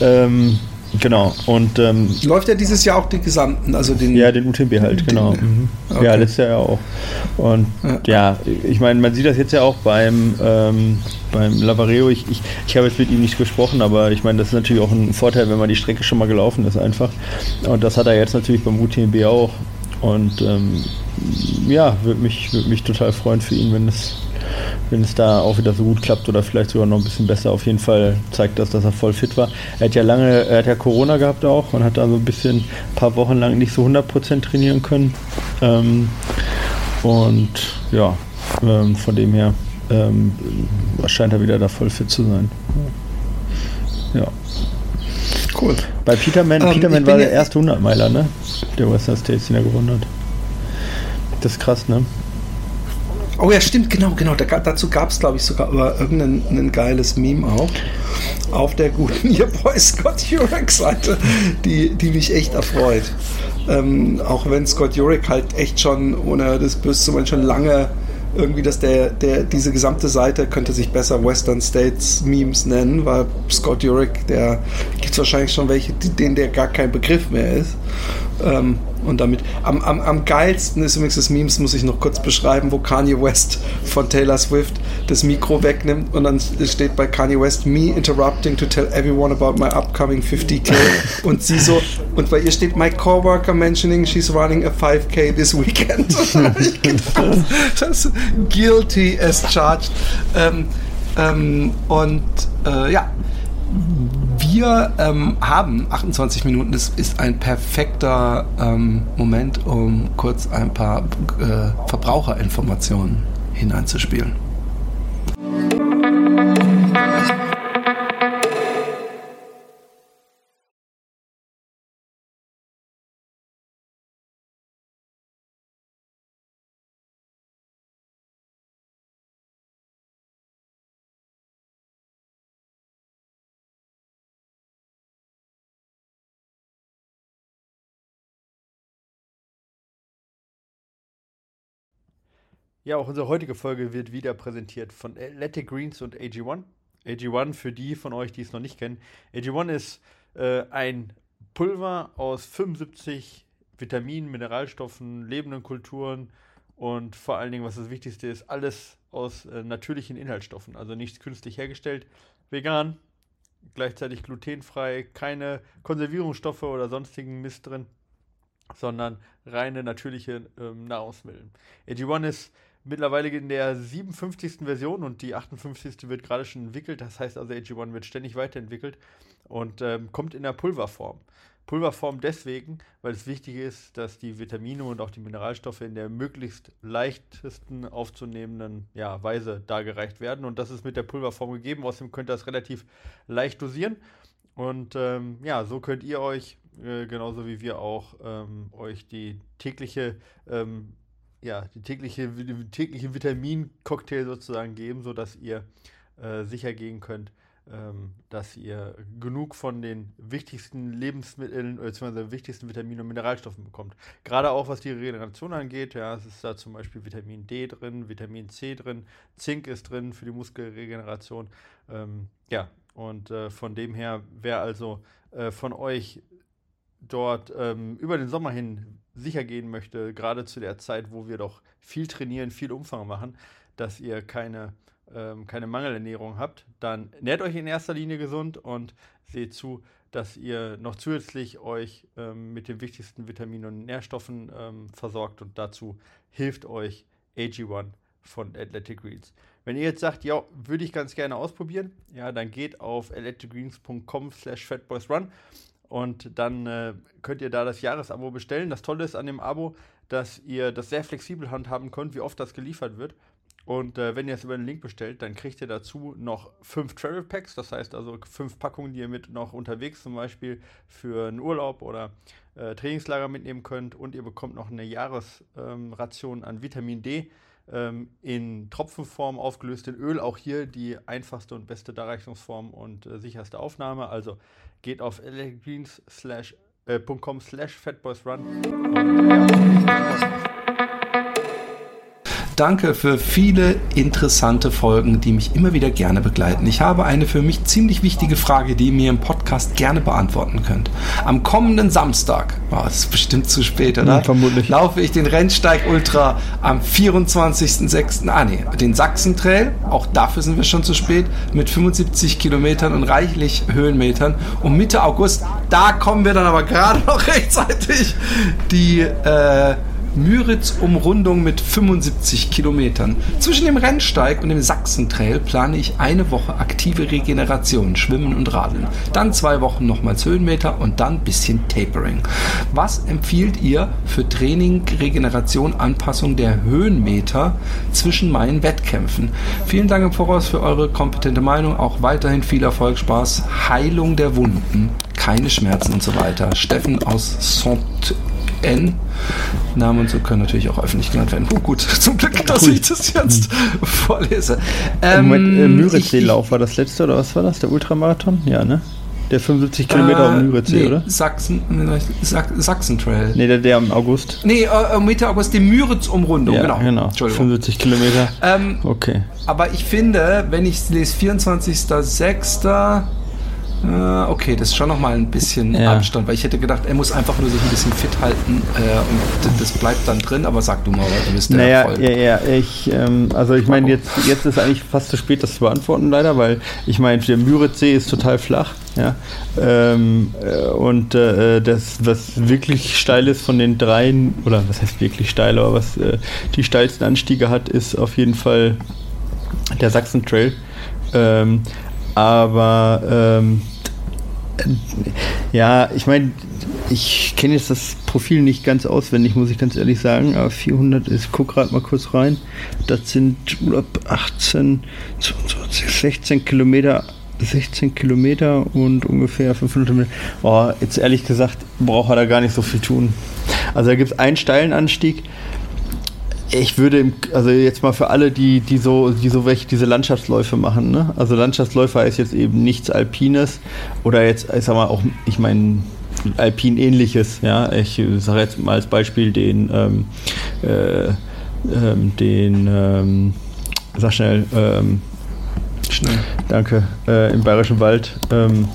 Ähm, Genau. Und ähm, läuft er dieses Jahr auch den gesamten, also den Ja, den UTMB halt, genau. Mhm. Okay. Ja, letztes Jahr ja auch. Und ja, ja ich meine, man sieht das jetzt ja auch beim ähm, beim Lavareo. Ich, ich, ich habe jetzt mit ihm nicht gesprochen, aber ich meine, das ist natürlich auch ein Vorteil, wenn man die Strecke schon mal gelaufen ist, einfach. Und das hat er jetzt natürlich beim UTMB auch. Und ähm, ja, würde mich, würd mich total freuen für ihn, wenn es wenn es da auch wieder so gut klappt oder vielleicht sogar noch ein bisschen besser. Auf jeden Fall zeigt das, dass er voll fit war. Er hat ja lange, er hat ja Corona gehabt auch und hat da so ein bisschen, ein paar Wochen lang nicht so 100% trainieren können. Ähm, und ja, ähm, von dem her ähm, scheint er wieder da voll fit zu sein. Ja. Cool. Bei Peterman, ähm, Peterman war der erste 100-Meiler, ne? Der Western States, den er gewonnen hat. Das ist krass, ne? Oh ja, stimmt, genau, genau. Da, dazu gab es, glaube ich, sogar irgendein ein geiles Meme auch auf der guten Your Boy Scott Jurek-Seite, die, die mich echt erfreut. Ähm, auch wenn Scott Jurek halt echt schon, ohne das Böse zu meinen, schon lange irgendwie, dass der, der, diese gesamte Seite könnte sich besser Western States Memes nennen, weil Scott Jurek, der gibt es wahrscheinlich schon welche, denen der gar kein Begriff mehr ist. Ähm, und damit am, am, am geilsten ist übrigens das Memes, muss ich noch kurz beschreiben, wo Kanye West von Taylor Swift das Mikro wegnimmt und dann steht bei Kanye West me interrupting to tell everyone about my upcoming 50k und sie so und bei ihr steht my coworker mentioning she's running a 5k this weekend. ich gedacht, das guilty as charged. Ähm, ähm, und äh, ja, wir ähm, haben 28 Minuten. Das ist ein perfekter ähm, Moment, um kurz ein paar äh, Verbraucherinformationen hineinzuspielen. Ja, auch unsere heutige Folge wird wieder präsentiert von Athletic Greens und AG1. AG1 für die von euch, die es noch nicht kennen. AG1 ist äh, ein Pulver aus 75 Vitaminen, Mineralstoffen, lebenden Kulturen und vor allen Dingen, was das Wichtigste ist, alles aus äh, natürlichen Inhaltsstoffen, also nichts künstlich hergestellt, vegan, gleichzeitig glutenfrei, keine Konservierungsstoffe oder sonstigen Mist drin, sondern reine natürliche ähm, Nahrungsmittel. AG1 ist mittlerweile in der 57. Version und die 58. wird gerade schon entwickelt. Das heißt also, AG1 wird ständig weiterentwickelt. und ähm, kommt in der Pulverform. Pulverform deswegen, weil es wichtig ist, dass die Vitamine und auch die Mineralstoffe in der möglichst leichtesten aufzunehmenden ja, Weise dargereicht werden. Und das ist mit der Pulverform gegeben. Außerdem könnt ihr das relativ leicht dosieren. Und ähm, ja, so könnt ihr euch, äh, genauso wie wir auch, ähm, euch die tägliche, ähm, ja, die tägliche, die tägliche Vitamincocktail sozusagen geben, sodass ihr äh, sicher gehen könnt, ähm, dass ihr genug von den wichtigsten Lebensmitteln bzw. wichtigsten Vitaminen und Mineralstoffen bekommt. Gerade auch was die Regeneration angeht, ja, es ist da zum Beispiel Vitamin D drin, Vitamin C drin, Zink ist drin für die Muskelregeneration. Ähm, ja, und äh, von dem her, wer also äh, von euch dort ähm, über den Sommer hin sicher gehen möchte, gerade zu der Zeit, wo wir doch viel trainieren, viel Umfang machen, dass ihr keine ähm, keine Mangelernährung habt, dann nährt euch in erster Linie gesund und seht zu, dass ihr noch zusätzlich euch ähm, mit den wichtigsten Vitaminen und Nährstoffen ähm, versorgt und dazu hilft euch AG1 von Athletic Greens. Wenn ihr jetzt sagt, ja, würde ich ganz gerne ausprobieren, ja, dann geht auf athleticgreens.com slash fatboysrun und dann äh, könnt ihr da das Jahresabo bestellen. Das Tolle ist an dem Abo, dass ihr das sehr flexibel handhaben könnt, wie oft das geliefert wird. Und äh, wenn ihr es über den Link bestellt, dann kriegt ihr dazu noch fünf Travel Packs, das heißt also fünf Packungen, die ihr mit noch unterwegs zum Beispiel für einen Urlaub oder äh, Trainingslager mitnehmen könnt. Und ihr bekommt noch eine Jahresration ähm, an Vitamin D in Tropfenform aufgelöst in Öl. Auch hier die einfachste und beste Darreichungsform und äh, sicherste Aufnahme. Also geht auf elegreens.com slash fatboysrun. Danke für viele interessante Folgen, die mich immer wieder gerne begleiten. Ich habe eine für mich ziemlich wichtige Frage, die ihr mir im Podcast gerne beantworten könnt. Am kommenden Samstag, oh, das ist bestimmt zu spät, oder? Ja, vermutlich. Laufe ich den Rennsteig Ultra am 24.06. Ah, nee, den Sachsen-Trail. Auch dafür sind wir schon zu spät. Mit 75 Kilometern und reichlich Höhenmetern. Und Mitte August, da kommen wir dann aber gerade noch rechtzeitig die, äh, Müritz-Umrundung mit 75 Kilometern. Zwischen dem Rennsteig und dem Sachsentrail plane ich eine Woche aktive Regeneration, Schwimmen und Radeln. Dann zwei Wochen nochmals Höhenmeter und dann bisschen Tapering. Was empfiehlt ihr für Training, Regeneration, Anpassung der Höhenmeter zwischen meinen Wettkämpfen? Vielen Dank im Voraus für eure kompetente Meinung. Auch weiterhin viel Erfolg, Spaß, Heilung der Wunden, keine Schmerzen und so weiter. Steffen aus Saint N. Namen und so können natürlich auch öffentlich genannt werden. Oh, gut, zum Glück, dass ich das jetzt vorlese. Ähm, Moment, äh, Müritzsee-Lauf war das letzte oder was war das? Der Ultramarathon? Ja, ne? Der 75 Kilometer äh, um Müritzsee, nee, oder? Sachsen, Sach, Sachsen-Trail. Nee, der, der im August. Nee, äh, Mitte August die Müritz-Umrundung, ja, genau. genau. 75 Kilometer. Ähm, okay. Aber ich finde, wenn ich lese 24.06., äh, okay, das ist schon nochmal ein bisschen ja. Abstand, weil ich hätte gedacht, er muss einfach nur sich ein bisschen fit halten äh, und das bleibt dann drin, aber sag du mal, du bist der naja, voll. Ja, ja, ich, ähm, also ich meine, jetzt, jetzt ist eigentlich fast zu spät, das zu beantworten, leider, weil ich meine, der Müritzsee ist total flach, ja, ähm, äh, und äh, das, was wirklich steil ist von den dreien, oder was heißt wirklich steil, aber was äh, die steilsten Anstiege hat, ist auf jeden Fall der Sachsen Trail. Ähm, aber ähm, ja, ich meine, ich kenne jetzt das Profil nicht ganz auswendig, muss ich ganz ehrlich sagen, aber 400 ist, guck gerade mal kurz rein, das sind 18, 22, 16 Kilometer 16 Kilometer und ungefähr 500 Meter. Oh, jetzt ehrlich gesagt, braucht er da gar nicht so viel tun. Also da gibt es einen steilen Anstieg, ich würde, also jetzt mal für alle, die, die so, die so welche diese Landschaftsläufe machen, ne? Also Landschaftsläufer ist jetzt eben nichts Alpines oder jetzt, ich sag mal auch, ich meine, Alpin ähnliches, ja. Ich sage jetzt mal als Beispiel den, ähm, äh, ähm, den, ähm, sag schnell, ähm, schnell, danke, äh, im Bayerischen Wald, ähm,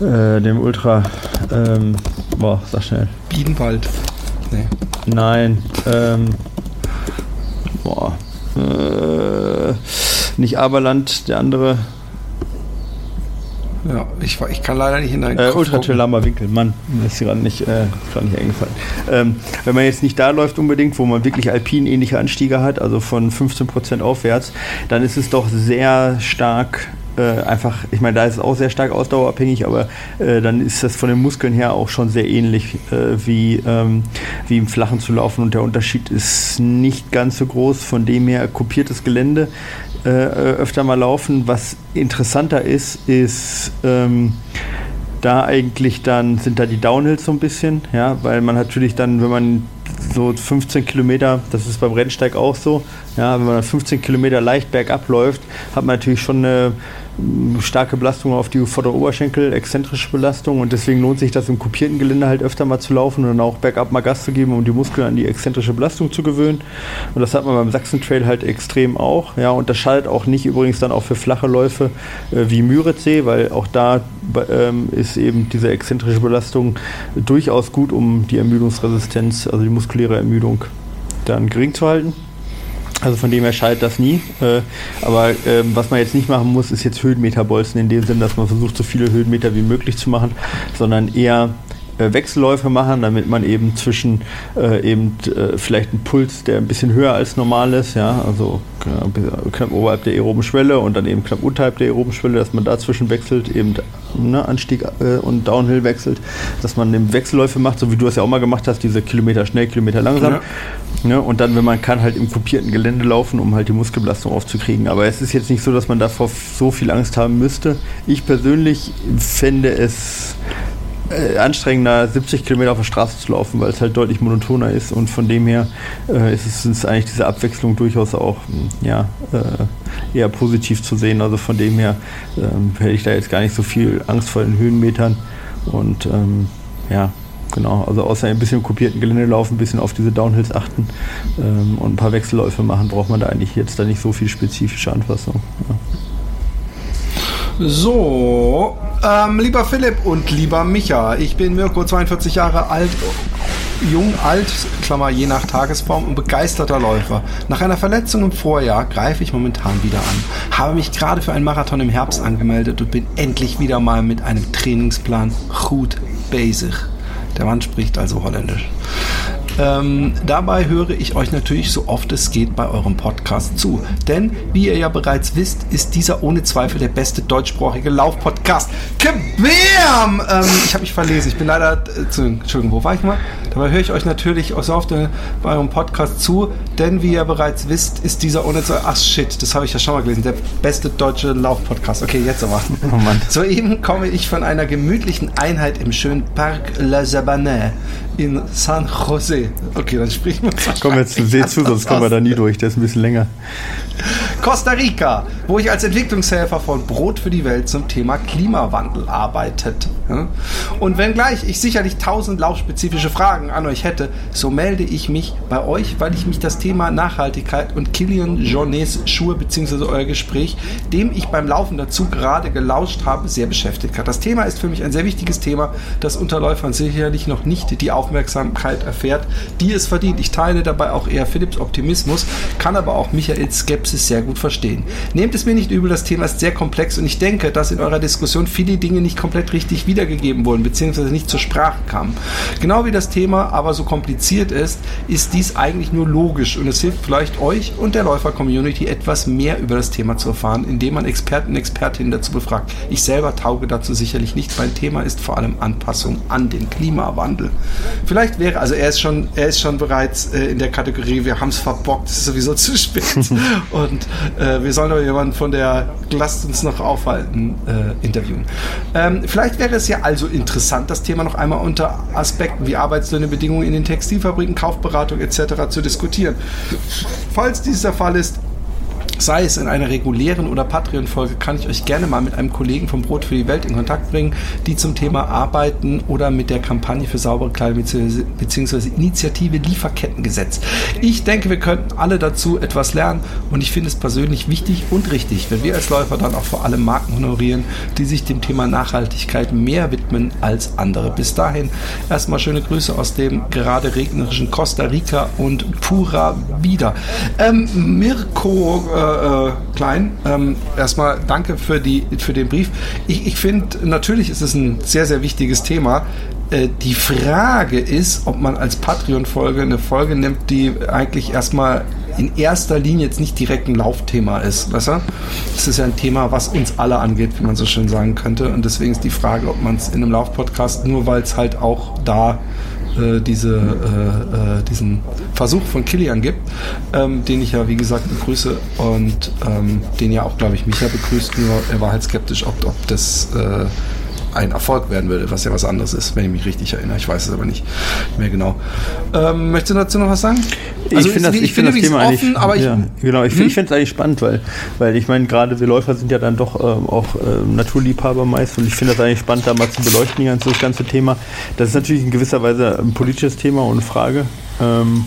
äh, dem Ultra, ähm, boah, sag schnell. Bienenwald. Nee. Nein. Ähm, boah. Äh, nicht Aberland, der andere. Ja, ich, ich kann leider nicht in deinen äh, Ultra Ultratillammer Winkel, Mann, das ist gerade nicht, äh, nicht eingefallen. Ähm, wenn man jetzt nicht da läuft unbedingt, wo man wirklich alpin-ähnliche Anstiege hat, also von 15% aufwärts, dann ist es doch sehr stark äh, einfach, ich meine, da ist es auch sehr stark ausdauerabhängig, aber äh, dann ist das von den Muskeln her auch schon sehr ähnlich äh, wie, ähm, wie im Flachen zu laufen und der Unterschied ist nicht ganz so groß. Von dem her kopiertes Gelände äh, öfter mal laufen. Was interessanter ist, ist ähm, da eigentlich dann sind da die Downhills so ein bisschen, ja, weil man natürlich dann, wenn man so 15 Kilometer, das ist beim Rennsteig auch so, ja, wenn man 15 Kilometer leicht bergab läuft, hat man natürlich schon eine starke Belastung auf die vorderen Oberschenkel, exzentrische Belastung und deswegen lohnt sich das im kopierten Gelände halt öfter mal zu laufen und dann auch bergab mal Gas zu geben, um die Muskeln an die exzentrische Belastung zu gewöhnen. Und das hat man beim Sachsen-Trail halt extrem auch. Ja, und das schaltet auch nicht übrigens dann auch für flache Läufe äh, wie Müritzsee, weil auch da ähm, ist eben diese exzentrische Belastung durchaus gut, um die Ermüdungsresistenz, also die muskuläre Ermüdung dann gering zu halten. Also von dem her schaltet das nie. Äh, aber ähm, was man jetzt nicht machen muss, ist jetzt Höhenmeter bolzen in dem Sinn, dass man versucht, so viele Höhenmeter wie möglich zu machen, sondern eher Wechselläufe machen, damit man eben zwischen äh, eben äh, vielleicht einen Puls, der ein bisschen höher als normal ist, ja, also äh, knapp oberhalb der aeroben Schwelle und dann eben knapp unterhalb der aeroben Schwelle, dass man dazwischen wechselt, eben ne, Anstieg äh, und Downhill wechselt, dass man eben Wechselläufe macht, so wie du es ja auch mal gemacht hast, diese Kilometer schnell, Kilometer langsam. Ja. Ne, und dann, wenn man kann, halt im kopierten Gelände laufen, um halt die Muskelbelastung aufzukriegen. Aber es ist jetzt nicht so, dass man davor so viel Angst haben müsste. Ich persönlich fände es äh, anstrengender, 70 Kilometer auf der Straße zu laufen, weil es halt deutlich monotoner ist und von dem her äh, ist es ist eigentlich diese Abwechslung durchaus auch hm, ja, äh, eher positiv zu sehen. Also von dem her ähm, hätte ich da jetzt gar nicht so viel Angst vor den Höhenmetern und ähm, ja, genau, also außer ein bisschen kopierten Gelände laufen, ein bisschen auf diese Downhills achten ähm, und ein paar Wechselläufe machen, braucht man da eigentlich jetzt da nicht so viel spezifische Anpassung. Ja. So, ähm, lieber Philipp und lieber Micha, ich bin Mirko, 42 Jahre alt, jung, alt, Klammer je nach Tagesform und begeisterter Läufer. Nach einer Verletzung im Vorjahr greife ich momentan wieder an, habe mich gerade für einen Marathon im Herbst angemeldet und bin endlich wieder mal mit einem Trainingsplan gut basic. Der Mann spricht also Holländisch. Ähm, dabei höre ich euch natürlich so oft es geht bei eurem Podcast zu. Denn, wie ihr ja bereits wisst, ist dieser ohne Zweifel der beste deutschsprachige Laufpodcast. Kabam! Ähm, ich habe mich verlesen. Ich bin leider. Äh, Entschuldigung, wo war ich mal? Dabei höre ich euch natürlich so oft bei eurem Podcast zu. Denn, wie ihr bereits wisst, ist dieser ohne Zweifel. Ach shit, das habe ich ja schon mal gelesen. Der beste deutsche Laufpodcast. Okay, jetzt aber. Oh Mann. Soeben komme ich von einer gemütlichen Einheit im schönen Parc La Sabane in San Jose. Okay, dann sprechen wir Komm jetzt, seh zu, sonst kommen wir da nie durch. Der ist ein bisschen länger. Costa Rica, wo ich als Entwicklungshelfer von Brot für die Welt zum Thema Klimawandel arbeitet. Und wenngleich ich sicherlich tausend laufspezifische Fragen an euch hätte, so melde ich mich bei euch, weil ich mich das Thema Nachhaltigkeit und Kilian Journées Schuhe bzw. euer Gespräch, dem ich beim Laufen dazu gerade gelauscht habe, sehr beschäftigt hat. Das Thema ist für mich ein sehr wichtiges Thema, das unter Läufern sicherlich noch nicht die Aufmerksamkeit erfährt, die es verdient. Ich teile dabei auch eher Philipps Optimismus, kann aber auch Michaels Skepsis sehr gut verstehen. Nehmt es mir nicht übel, das Thema ist sehr komplex und ich denke, dass in eurer Diskussion viele Dinge nicht komplett richtig wiedergegeben wurden, beziehungsweise nicht zur Sprache kamen. Genau wie das Thema aber so kompliziert ist, ist dies eigentlich nur logisch und es hilft vielleicht euch und der Läufer-Community etwas mehr über das Thema zu erfahren, indem man Experten und Expertinnen dazu befragt. Ich selber tauge dazu sicherlich nicht. Mein Thema ist vor allem Anpassung an den Klimawandel. Vielleicht wäre, also er ist schon, er ist schon bereits äh, in der Kategorie, wir haben es verbockt, es ist sowieso zu spät. und äh, wir sollen aber jemanden von der Lasst uns noch aufhalten äh, interviewen. Ähm, vielleicht wäre es ja also interessant, das Thema noch einmal unter Aspekten wie Arbeitslöhne, Bedingungen in den Textilfabriken, Kaufberatung etc. zu diskutieren. Falls dies der Fall ist, sei es in einer regulären oder Patreon-Folge, kann ich euch gerne mal mit einem Kollegen vom Brot für die Welt in Kontakt bringen, die zum Thema Arbeiten oder mit der Kampagne für saubere Kleidung bzw. Initiative Lieferkettengesetz. Ich denke, wir könnten alle dazu etwas lernen und ich finde es persönlich wichtig und richtig, wenn wir als Läufer dann auch vor allem Marken honorieren, die sich dem Thema Nachhaltigkeit mehr widmen als andere. Bis dahin erstmal schöne Grüße aus dem gerade regnerischen Costa Rica und Pura Vida. Ähm, Mirko äh, äh, Klein. Ähm, erstmal danke für, die, für den Brief. Ich, ich finde, natürlich ist es ein sehr, sehr wichtiges Thema. Äh, die Frage ist, ob man als Patreon-Folge eine Folge nimmt, die eigentlich erstmal in erster Linie jetzt nicht direkt ein Laufthema ist. Weißt du? Das ist ja ein Thema, was uns alle angeht, wie man so schön sagen könnte. Und deswegen ist die Frage, ob man es in einem Laufpodcast, nur weil es halt auch da äh, diese, äh, äh, diesen Versuch von Kilian gibt, ähm, den ich ja wie gesagt begrüße und ähm, den ja auch, glaube ich, Micha begrüßt, nur er war halt skeptisch, ob, ob das äh, ein Erfolg werden würde, was ja was anderes ist, wenn ich mich richtig erinnere. Ich weiß es aber nicht mehr genau. Ähm, möchtest du dazu noch was sagen? Also ich finde das, ich find das Thema offen, eigentlich, aber ich, ja, genau, ich, hm? finde es eigentlich spannend, weil, weil ich meine, gerade wir Läufer sind ja dann doch ähm, auch ähm, Naturliebhaber meist und ich finde das eigentlich spannend, da mal zu beleuchten, das ganze Thema. Das ist natürlich in gewisser Weise ein politisches Thema, ohne Frage. Ähm,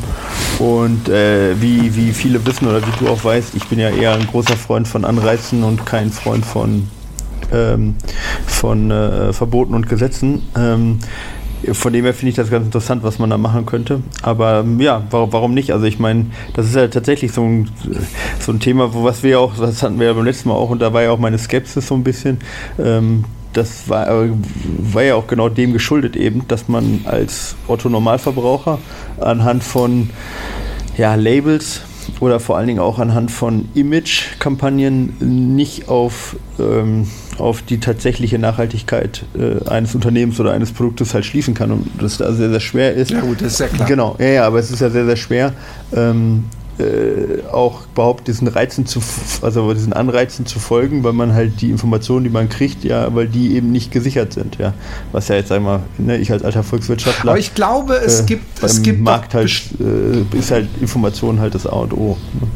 und äh, wie, wie viele wissen oder wie du auch weißt, ich bin ja eher ein großer Freund von Anreizen und kein Freund von ähm, von äh, Verboten und Gesetzen. Ähm, von dem her finde ich das ganz interessant, was man da machen könnte. Aber ähm, ja, warum, nicht? Also ich meine, das ist ja tatsächlich so ein, so ein Thema, wo was wir auch, das hatten wir ja beim letzten Mal auch, und da war ja auch meine Skepsis so ein bisschen. Ähm, das war, äh, war ja auch genau dem geschuldet eben, dass man als Otto-Normalverbraucher anhand von ja, Labels oder vor allen Dingen auch anhand von Image-Kampagnen nicht auf ähm, auf die tatsächliche Nachhaltigkeit äh, eines Unternehmens oder eines Produktes halt schließen kann und das da sehr, sehr schwer ist. Ja gut, das ist ja klar. Genau, ja, ja, aber es ist ja sehr, sehr schwer, ähm, äh, auch überhaupt diesen Reizen zu, also diesen Anreizen zu folgen, weil man halt die Informationen, die man kriegt, ja, weil die eben nicht gesichert sind, ja. Was ja jetzt einmal, ne, ich als alter Volkswirtschaftler. Aber ich glaube, es äh, gibt, es gibt Markt halt, äh, ist halt Information halt das A und O. Ne?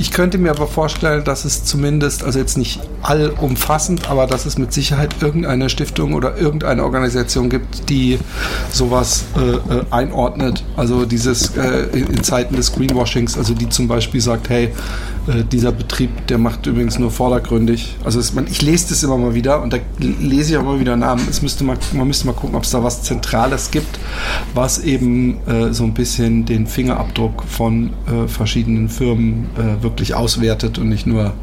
Ich könnte mir aber vorstellen, dass es zumindest, also jetzt nicht allumfassend, aber dass es mit Sicherheit irgendeine Stiftung oder irgendeine Organisation gibt, die sowas äh, äh, einordnet. Also dieses äh, in Zeiten des Greenwashings, also die zum Beispiel sagt, hey, äh, dieser Betrieb, der macht übrigens nur vordergründig. Also es, man, ich lese das immer mal wieder und da lese ich auch immer wieder Namen. Es müsste mal, man müsste mal gucken, ob es da was Zentrales gibt, was eben äh, so ein bisschen den Fingerabdruck von äh, verschiedenen Firmen äh, wirklich auswertet und nicht nur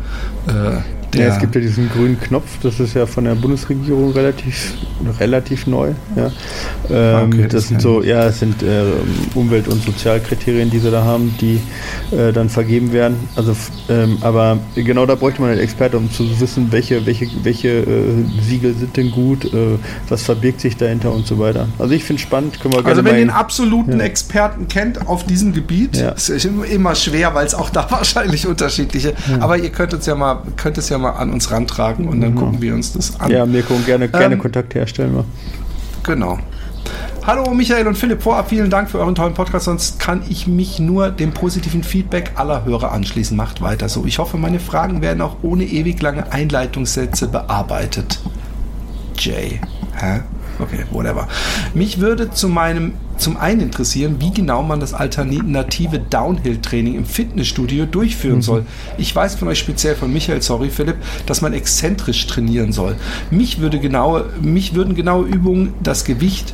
äh, ja, es gibt ja diesen grünen Knopf, das ist ja von der Bundesregierung relativ, relativ neu. Ja. Ähm, okay, das, das sind so, ja, es sind äh, Umwelt- und Sozialkriterien, die sie da haben, die äh, dann vergeben werden. Also, ähm, aber genau da bräuchte man einen Experte, um zu wissen, welche, welche, welche äh, Siegel sind denn gut, äh, was verbirgt sich dahinter und so weiter. Also ich finde es spannend, können wir gerne Also wenn ihr den absoluten ja. Experten kennt auf diesem Gebiet, ja. ist immer schwer, weil es auch da wahrscheinlich unterschiedliche, ja. aber ihr könnt es ja mal, könnt es ja mal mal an uns rantragen und dann mhm. gucken wir uns das an. Ja, Mirko, gerne, gerne ähm, Kontakt herstellen. Wir. Genau. Hallo Michael und Philipp, vorab vielen Dank für euren tollen Podcast, sonst kann ich mich nur dem positiven Feedback aller Hörer anschließen. Macht weiter so. Ich hoffe, meine Fragen werden auch ohne ewig lange Einleitungssätze bearbeitet. Jay. Hä? Okay, whatever. Mich würde zu meinem, zum einen interessieren, wie genau man das alternative Downhill-Training im Fitnessstudio durchführen mhm. soll. Ich weiß von euch speziell von Michael, sorry Philipp, dass man exzentrisch trainieren soll. Mich würde genaue, mich würden genaue Übungen, das Gewicht,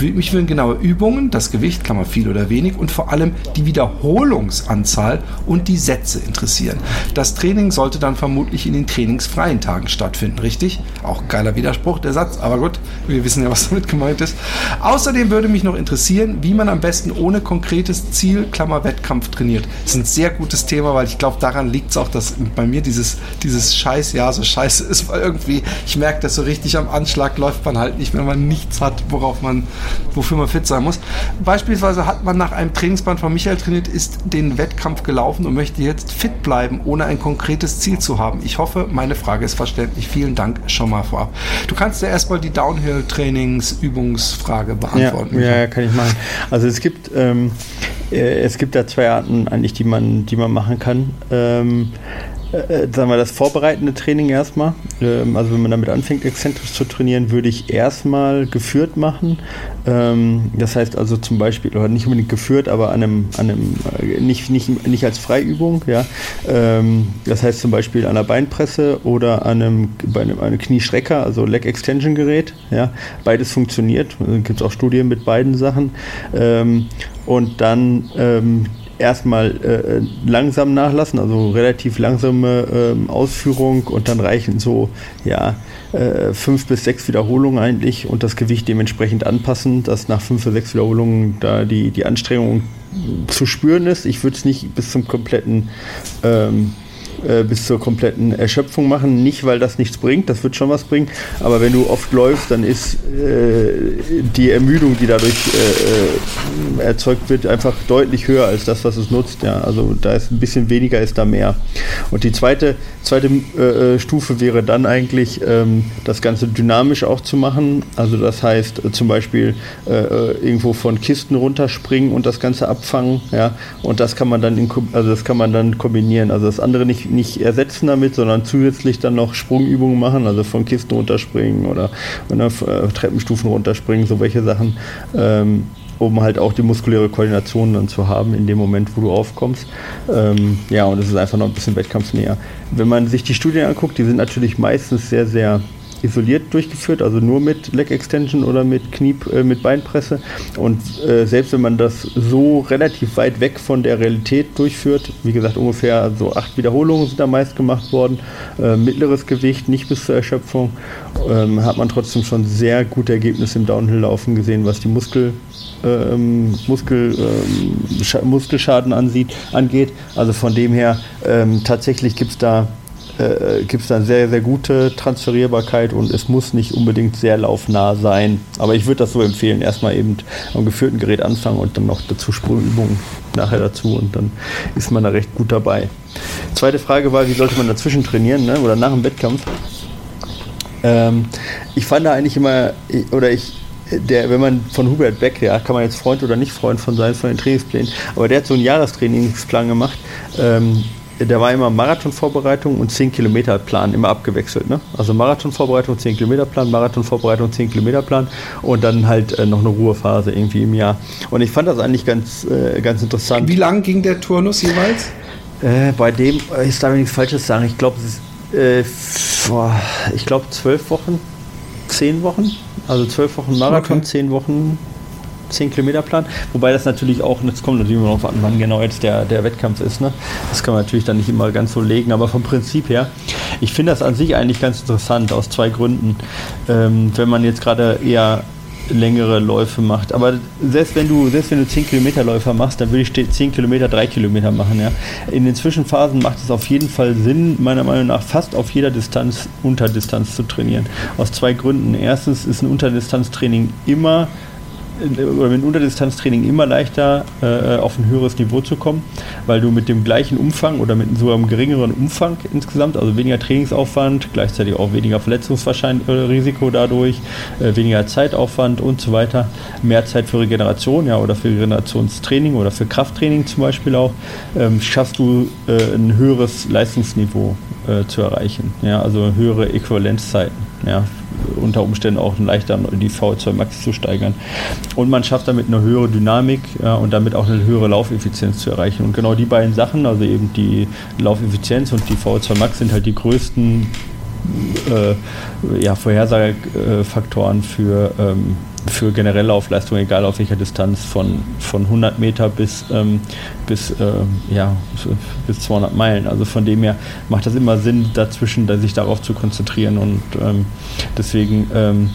mich würden genaue Übungen, das Gewicht, Klammer viel oder wenig und vor allem die Wiederholungsanzahl und die Sätze interessieren. Das Training sollte dann vermutlich in den trainingsfreien Tagen stattfinden, richtig? Auch geiler Widerspruch, der Satz, aber gut, wir wissen ja, was damit gemeint ist. Außerdem würde mich noch interessieren, wie man am besten ohne konkretes Ziel, Klammer Wettkampf trainiert. Das ist ein sehr gutes Thema, weil ich glaube, daran liegt es auch, dass bei mir dieses, dieses Scheiß, ja, so scheiße ist, weil irgendwie, ich merke, dass so richtig am Anschlag läuft man halt nicht, wenn man nichts hat, worauf man wofür man fit sein muss. Beispielsweise hat man nach einem Trainingsplan von Michael trainiert, ist den Wettkampf gelaufen und möchte jetzt fit bleiben, ohne ein konkretes Ziel zu haben. Ich hoffe, meine Frage ist verständlich. Vielen Dank schon mal vorab. Du kannst ja erstmal die Downhill-Trainings-Übungsfrage beantworten. Ja, ja, kann ich machen. Also es gibt, ähm, äh, es gibt da zwei Arten eigentlich, die man, die man machen kann. Ähm, äh, sagen wir das vorbereitende Training erstmal. Ähm, also wenn man damit anfängt, exzentrisch zu trainieren, würde ich erstmal geführt machen. Ähm, das heißt also zum Beispiel, oder nicht unbedingt geführt, aber an einem, an einem äh, nicht, nicht, nicht als Freiübung, ja. Ähm, das heißt zum Beispiel an der Beinpresse oder an einem, bei einem, einem Kniestrecker, also Leg Extension Gerät, ja. Beides funktioniert. Gibt es auch Studien mit beiden Sachen. Ähm, und dann ähm, erstmal äh, langsam nachlassen, also relativ langsame äh, Ausführung und dann reichen so ja äh, fünf bis sechs Wiederholungen eigentlich und das Gewicht dementsprechend anpassen, dass nach fünf bis sechs Wiederholungen da die, die Anstrengung zu spüren ist. Ich würde es nicht bis zum kompletten ähm, äh, bis zur kompletten Erschöpfung machen. Nicht, weil das nichts bringt, das wird schon was bringen, aber wenn du oft läufst, dann ist äh, die Ermüdung, die dadurch äh, äh, erzeugt wird, einfach deutlich höher als das, was es nutzt. Ja. Also da ist ein bisschen weniger, ist da mehr. Und die zweite, zweite äh, Stufe wäre dann eigentlich, ähm, das Ganze dynamisch auch zu machen. Also das heißt zum Beispiel irgendwo von Kisten runterspringen und das Ganze abfangen. Ja. Und das kann man dann in, also das kann man dann kombinieren. Also das andere nicht nicht ersetzen damit, sondern zusätzlich dann noch Sprungübungen machen, also von Kisten runterspringen oder, oder äh, Treppenstufen runterspringen, so welche Sachen. Ähm, um halt auch die muskuläre Koordination dann zu haben in dem Moment, wo du aufkommst. Ähm, ja, und es ist einfach noch ein bisschen wettkampfnäher. Wenn man sich die Studien anguckt, die sind natürlich meistens sehr, sehr isoliert durchgeführt, also nur mit Leg Extension oder mit Knie, äh, mit Beinpresse. Und äh, selbst wenn man das so relativ weit weg von der Realität durchführt, wie gesagt, ungefähr so acht Wiederholungen sind da meist gemacht worden, äh, mittleres Gewicht, nicht bis zur Erschöpfung, ähm, hat man trotzdem schon sehr gute Ergebnisse im Downhill-Laufen gesehen, was die Muskel, ähm, Muskel, ähm, Muskelschaden ansieht, angeht. Also von dem her, tatsächlich gibt es da äh, gibt es dann sehr, sehr gute Transferierbarkeit und es muss nicht unbedingt sehr laufnah sein. Aber ich würde das so empfehlen, erstmal eben am geführten Gerät anfangen und dann noch dazu Sprungübungen nachher dazu und dann ist man da recht gut dabei. Zweite Frage war, wie sollte man dazwischen trainieren ne? oder nach dem Wettkampf? Ähm, ich fand da eigentlich immer, oder ich, der, wenn man von Hubert Beck, ja, kann man jetzt Freund oder nicht Freund von sein, von den Trainingsplänen, aber der hat so einen Jahrestrainingsplan gemacht. Ähm, der war immer Marathonvorbereitung und 10 Kilometer Plan, immer abgewechselt. Ne? Also Marathonvorbereitung, 10 Kilometer Plan, Marathonvorbereitung, 10 Kilometer Plan und dann halt äh, noch eine Ruhephase irgendwie im Jahr. Und ich fand das eigentlich ganz, äh, ganz interessant. Wie lang ging der Turnus jeweils? Äh, bei dem, äh, ich darf nichts Falsches sagen, ich glaube, äh, ich glaube zwölf Wochen, zehn Wochen, also zwölf Wochen Marathon, okay. zehn Wochen 10 Kilometer Plan. Wobei das natürlich auch, das kommt natürlich immer noch an, wann genau jetzt der, der Wettkampf ist. Ne? Das kann man natürlich dann nicht immer ganz so legen, aber vom Prinzip her, ich finde das an sich eigentlich ganz interessant aus zwei Gründen. Ähm, wenn man jetzt gerade eher längere Läufe macht. Aber selbst wenn du, selbst wenn du 10 Kilometer Läufer machst, dann würde ich 10 Kilometer 3 Kilometer machen. Ja. In den Zwischenphasen macht es auf jeden Fall Sinn, meiner Meinung nach fast auf jeder Distanz Unterdistanz zu trainieren. Aus zwei Gründen. Erstens ist ein Unterdistanztraining immer oder mit Unterdistanztraining immer leichter äh, auf ein höheres Niveau zu kommen, weil du mit dem gleichen Umfang oder mit so einem geringeren Umfang insgesamt, also weniger Trainingsaufwand, gleichzeitig auch weniger Verletzungsrisiko dadurch, äh, weniger Zeitaufwand und so weiter, mehr Zeit für Regeneration, ja, oder für Regenerationstraining oder für Krafttraining zum Beispiel auch, ähm, schaffst du äh, ein höheres Leistungsniveau äh, zu erreichen, ja, also höhere Äquivalenzzeiten, ja, unter Umständen auch leichter die V2 Max zu steigern. Und man schafft damit eine höhere Dynamik ja, und damit auch eine höhere Laufeffizienz zu erreichen. Und genau die beiden Sachen, also eben die Laufeffizienz und die V2 Max, sind halt die größten äh, ja, Vorhersagefaktoren für ähm, für generelle Laufleistung, egal auf welcher Distanz, von, von 100 Meter bis, ähm, bis, äh, ja, bis 200 Meilen. Also von dem her macht das immer Sinn, dazwischen sich darauf zu konzentrieren und ähm, deswegen ähm,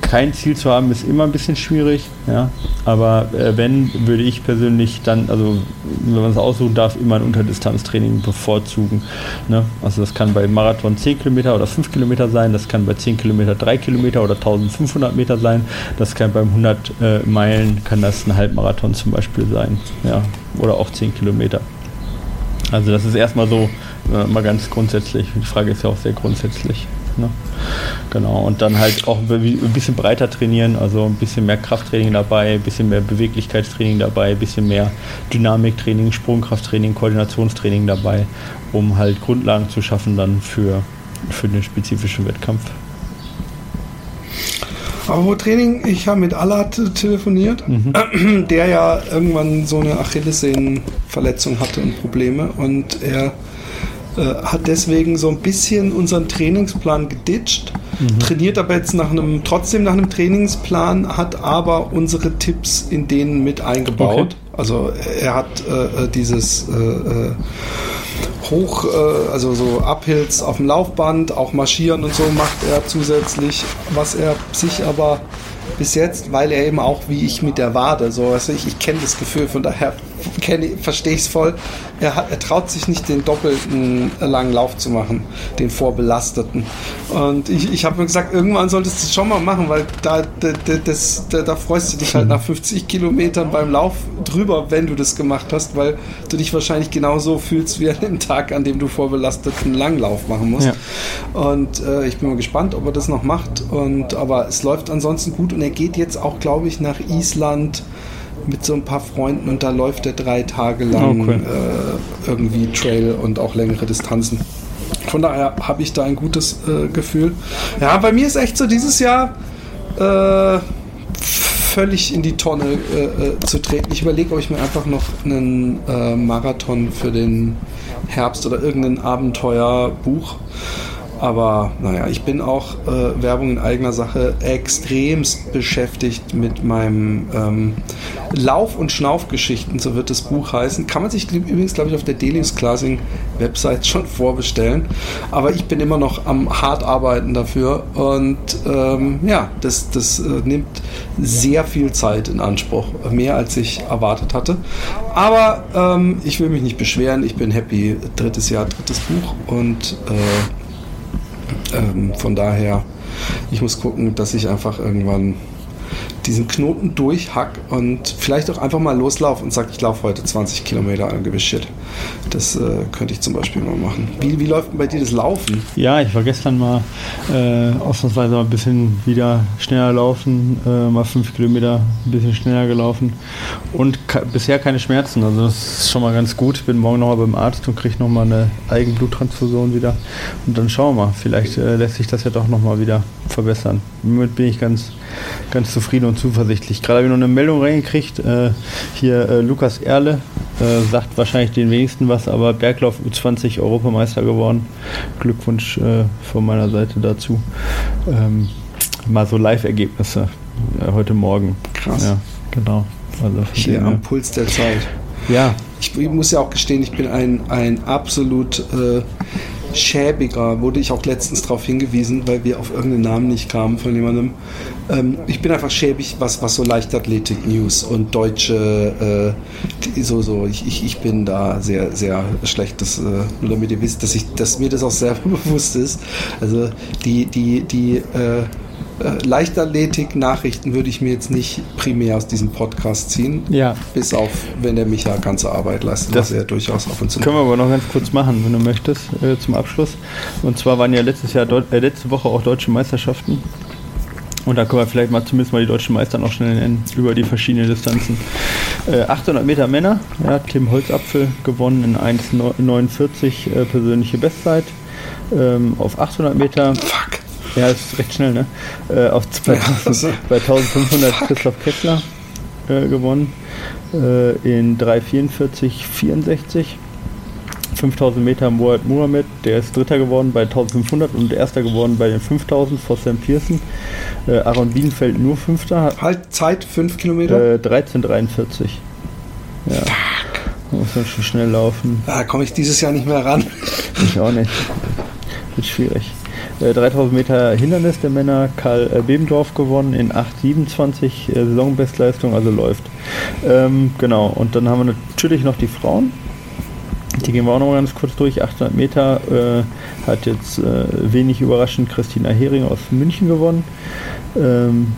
kein Ziel zu haben, ist immer ein bisschen schwierig. Ja? Aber äh, wenn, würde ich persönlich dann, also wenn man es aussuchen darf, immer ein Unterdistanztraining bevorzugen. Ne? Also das kann bei Marathon 10 Kilometer oder 5 Kilometer sein, das kann bei 10 Kilometer 3 Kilometer oder 1500 Meter sein, das kann beim 100 äh, Meilen, kann das ein Halbmarathon zum Beispiel sein. Ja? Oder auch 10 Kilometer. Also das ist erstmal so, äh, mal ganz grundsätzlich. Die Frage ist ja auch sehr grundsätzlich. Ne? Genau, und dann halt auch ein bisschen breiter trainieren, also ein bisschen mehr Krafttraining dabei, ein bisschen mehr Beweglichkeitstraining dabei, ein bisschen mehr Dynamiktraining, Sprungkrafttraining, Koordinationstraining dabei, um halt Grundlagen zu schaffen dann für, für den spezifischen Wettkampf. Aber Training, ich habe mit Alat telefoniert, mhm. der ja irgendwann so eine Achillessehnenverletzung hatte und Probleme und er hat deswegen so ein bisschen unseren Trainingsplan geditcht, mhm. trainiert aber jetzt nach einem, trotzdem nach einem Trainingsplan, hat aber unsere Tipps in denen mit eingebaut. Okay. Also er hat äh, äh dieses äh, äh, hoch, äh, also so Uphills auf dem Laufband, auch marschieren und so macht er zusätzlich, was er sich aber bis jetzt, weil er eben auch wie ich mit der Wade, so weißt du, ich, ich kenne das Gefühl, von daher verstehe ich es voll. Er, hat, er traut sich nicht, den doppelten langen Lauf zu machen, den vorbelasteten. Und ich, ich habe mir gesagt, irgendwann solltest du es schon mal machen, weil da, da, das, da, da freust du dich halt nach 50 Kilometern beim Lauf drüber, wenn du das gemacht hast, weil du dich wahrscheinlich genauso fühlst wie an dem Tag, an dem du vorbelasteten Langlauf machen musst. Ja. Und äh, ich bin mal gespannt, ob er das noch macht. Und, aber es läuft ansonsten gut und er geht jetzt auch, glaube ich, nach Island mit so ein paar Freunden und da läuft er drei Tage lang okay. äh, irgendwie Trail und auch längere Distanzen. Von daher habe ich da ein gutes äh, Gefühl. Ja, bei mir ist echt so dieses Jahr äh, völlig in die Tonne äh, äh, zu treten. Ich überlege, ob ich mir einfach noch einen äh, Marathon für den Herbst oder irgendein Abenteuerbuch aber naja, ich bin auch äh, Werbung in eigener Sache extremst beschäftigt mit meinem ähm, Lauf- und Schnaufgeschichten, so wird das Buch heißen. Kann man sich übrigens, glaube ich, auf der Delius Classing Website schon vorbestellen. Aber ich bin immer noch am hart arbeiten dafür und ähm, ja, das, das äh, nimmt sehr viel Zeit in Anspruch, mehr als ich erwartet hatte. Aber ähm, ich will mich nicht beschweren, ich bin happy. Drittes Jahr, drittes Buch und äh, ähm, von daher, ich muss gucken, dass ich einfach irgendwann diesen Knoten durchhack und vielleicht auch einfach mal loslaufe und sage, ich laufe heute 20 Kilometer an gewiss Shit. Das äh, könnte ich zum Beispiel mal machen. Wie, wie läuft denn bei dir das Laufen? Ja, ich war gestern mal äh, ausnahmsweise mal ein bisschen wieder schneller laufen, äh, mal fünf Kilometer ein bisschen schneller gelaufen und bisher keine Schmerzen. Also das ist schon mal ganz gut. Ich bin morgen nochmal beim Arzt und kriege nochmal eine Eigenbluttransfusion wieder. Und dann schauen wir mal. Vielleicht äh, lässt sich das ja doch nochmal wieder verbessern. Damit bin ich ganz, ganz zufrieden und zuversichtlich. Gerade habe ich noch eine Meldung reingekriegt. Äh, hier äh, Lukas Erle äh, sagt wahrscheinlich den wenigsten was, aber Berglauf U20 Europameister geworden. Glückwunsch äh, von meiner Seite dazu. Ähm, mal so Live-Ergebnisse äh, heute Morgen. Krass. Ja, genau. Also Hier am Puls der Zeit. Ja. Ich, ich, muss ja auch gestehen, ich bin ein, ein absolut äh, schäbiger, wurde ich auch letztens darauf hingewiesen, weil wir auf irgendeinen Namen nicht kamen von jemandem. Ähm, ich bin einfach schäbig, was, was so Leichtathletik-News und deutsche, äh, so, so, ich, ich, ich bin da sehr, sehr schlecht, das, äh, nur damit ihr wisst, dass, ich, dass mir das auch sehr bewusst ist. Also die, die, die, äh, Leichtathletik-Nachrichten würde ich mir jetzt nicht primär aus diesem Podcast ziehen. Ja. Bis auf, wenn der Micha ganze Arbeit leistet, das was er durchaus ab und zu Können wir aber noch ganz kurz machen, wenn du möchtest, äh, zum Abschluss. Und zwar waren ja letztes Jahr, äh, letzte Woche auch deutsche Meisterschaften. Und da können wir vielleicht mal zumindest mal die deutschen Meister noch schnell nennen über die verschiedenen Distanzen. Äh, 800 Meter Männer, ja, Tim Holzapfel gewonnen in 1,49 äh, persönliche Bestzeit. Ähm, auf 800 Meter. Fuck. Ja, ist recht schnell, ne? Äh, auf 2000, bei 1500 Christoph Kessler äh, gewonnen. Äh, in 3,44,64. 5000 Meter Mohamed Mohamed, der ist Dritter geworden bei 1500 und Erster geworden bei den 5000 vor Sam Pearson. Äh, Aaron Bienenfeld nur Fünfter. Halt Zeit 5 Kilometer? Äh, 13,43. Ja. Fuck. Muss man schon schnell laufen. Da komme ich dieses Jahr nicht mehr ran. Ich auch nicht. Wird schwierig. 3000 äh, Meter Hindernis der Männer, Karl äh, Bebendorf gewonnen in 8,27 äh, Saisonbestleistung, also läuft. Ähm, genau, und dann haben wir natürlich noch die Frauen. Die gehen wir auch noch mal ganz kurz durch. 800 Meter äh, hat jetzt äh, wenig überraschend Christina Hering aus München gewonnen. Ähm,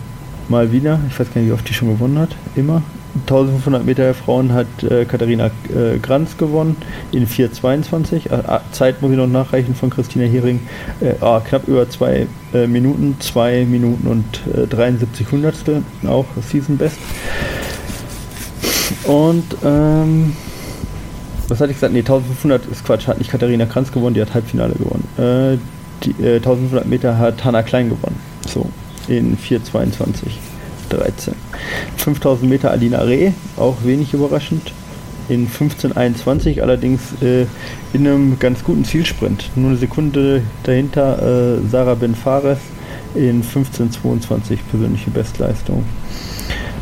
mal wieder, ich weiß gar nicht, wie oft die schon gewonnen hat. Immer. 1500 Meter Frauen hat äh, Katharina äh, Granz gewonnen in 4,22. Äh, Zeit muss ich noch nachreichen von Christina Hering. Äh, ah, knapp über zwei äh, Minuten, 2 Minuten und 73 äh, Hundertstel, auch Season Best. Und ähm, was hatte ich gesagt? Ne, 1500 ist Quatsch, hat nicht Katharina Kranz gewonnen, die hat Halbfinale gewonnen. die 1500 Meter hat Hanna Klein gewonnen. So, in 4,22. 13. 5000 Meter Alina Reh, auch wenig überraschend. In 1521 allerdings äh, in einem ganz guten Zielsprint. Nur eine Sekunde dahinter äh, Sarah Ben Fares in 1522 persönliche Bestleistung.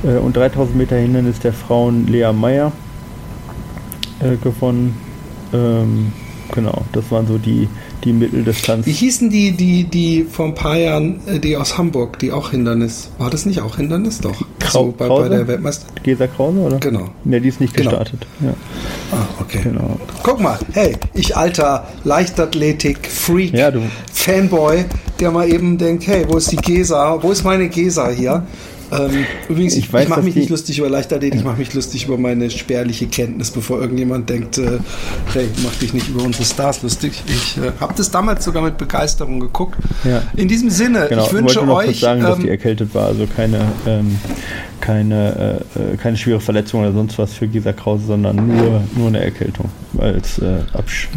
Äh, und 3000 Meter Hindernis der Frauen Lea Meyer äh, gewonnen. Ähm, genau, das waren so die, die Mitteldistanz. Wie hießen die, die, die vor ein paar Jahren, äh, die aus Hamburg, die auch Hindernis? War das nicht auch Hindernis? Doch. Krau so, bei, Krause? bei der Weltmeister. Gesa Krause, oder? Genau. Ne, die ist nicht Genau. gestartet. Ja, Ah, okay. genau. Guck mal, hey, ich alter Leichtathletik-Freak, Ja, Fanboy, der mal eben denkt, hey, wo ist die Gesa? Wo ist meine Gesa hier? Ähm, übrigens, Ich ich, ich mache mich nicht lustig über Leichtathletik, ich mache mich lustig über meine spärliche Kenntnis, bevor irgendjemand denkt, äh, hey, mach dich nicht über unsere Stars lustig. Ich äh, habe das damals sogar mit Begeisterung geguckt. Ja. In diesem Sinne, Genau, ich wünsche wollte noch kurz euch, sagen, dass die ähm, erkältet war, also keine, ähm, keine, äh, äh, keine schwere Verletzung oder sonst was für Gesa Krause, sondern nur, nur eine Erkältung als äh, absch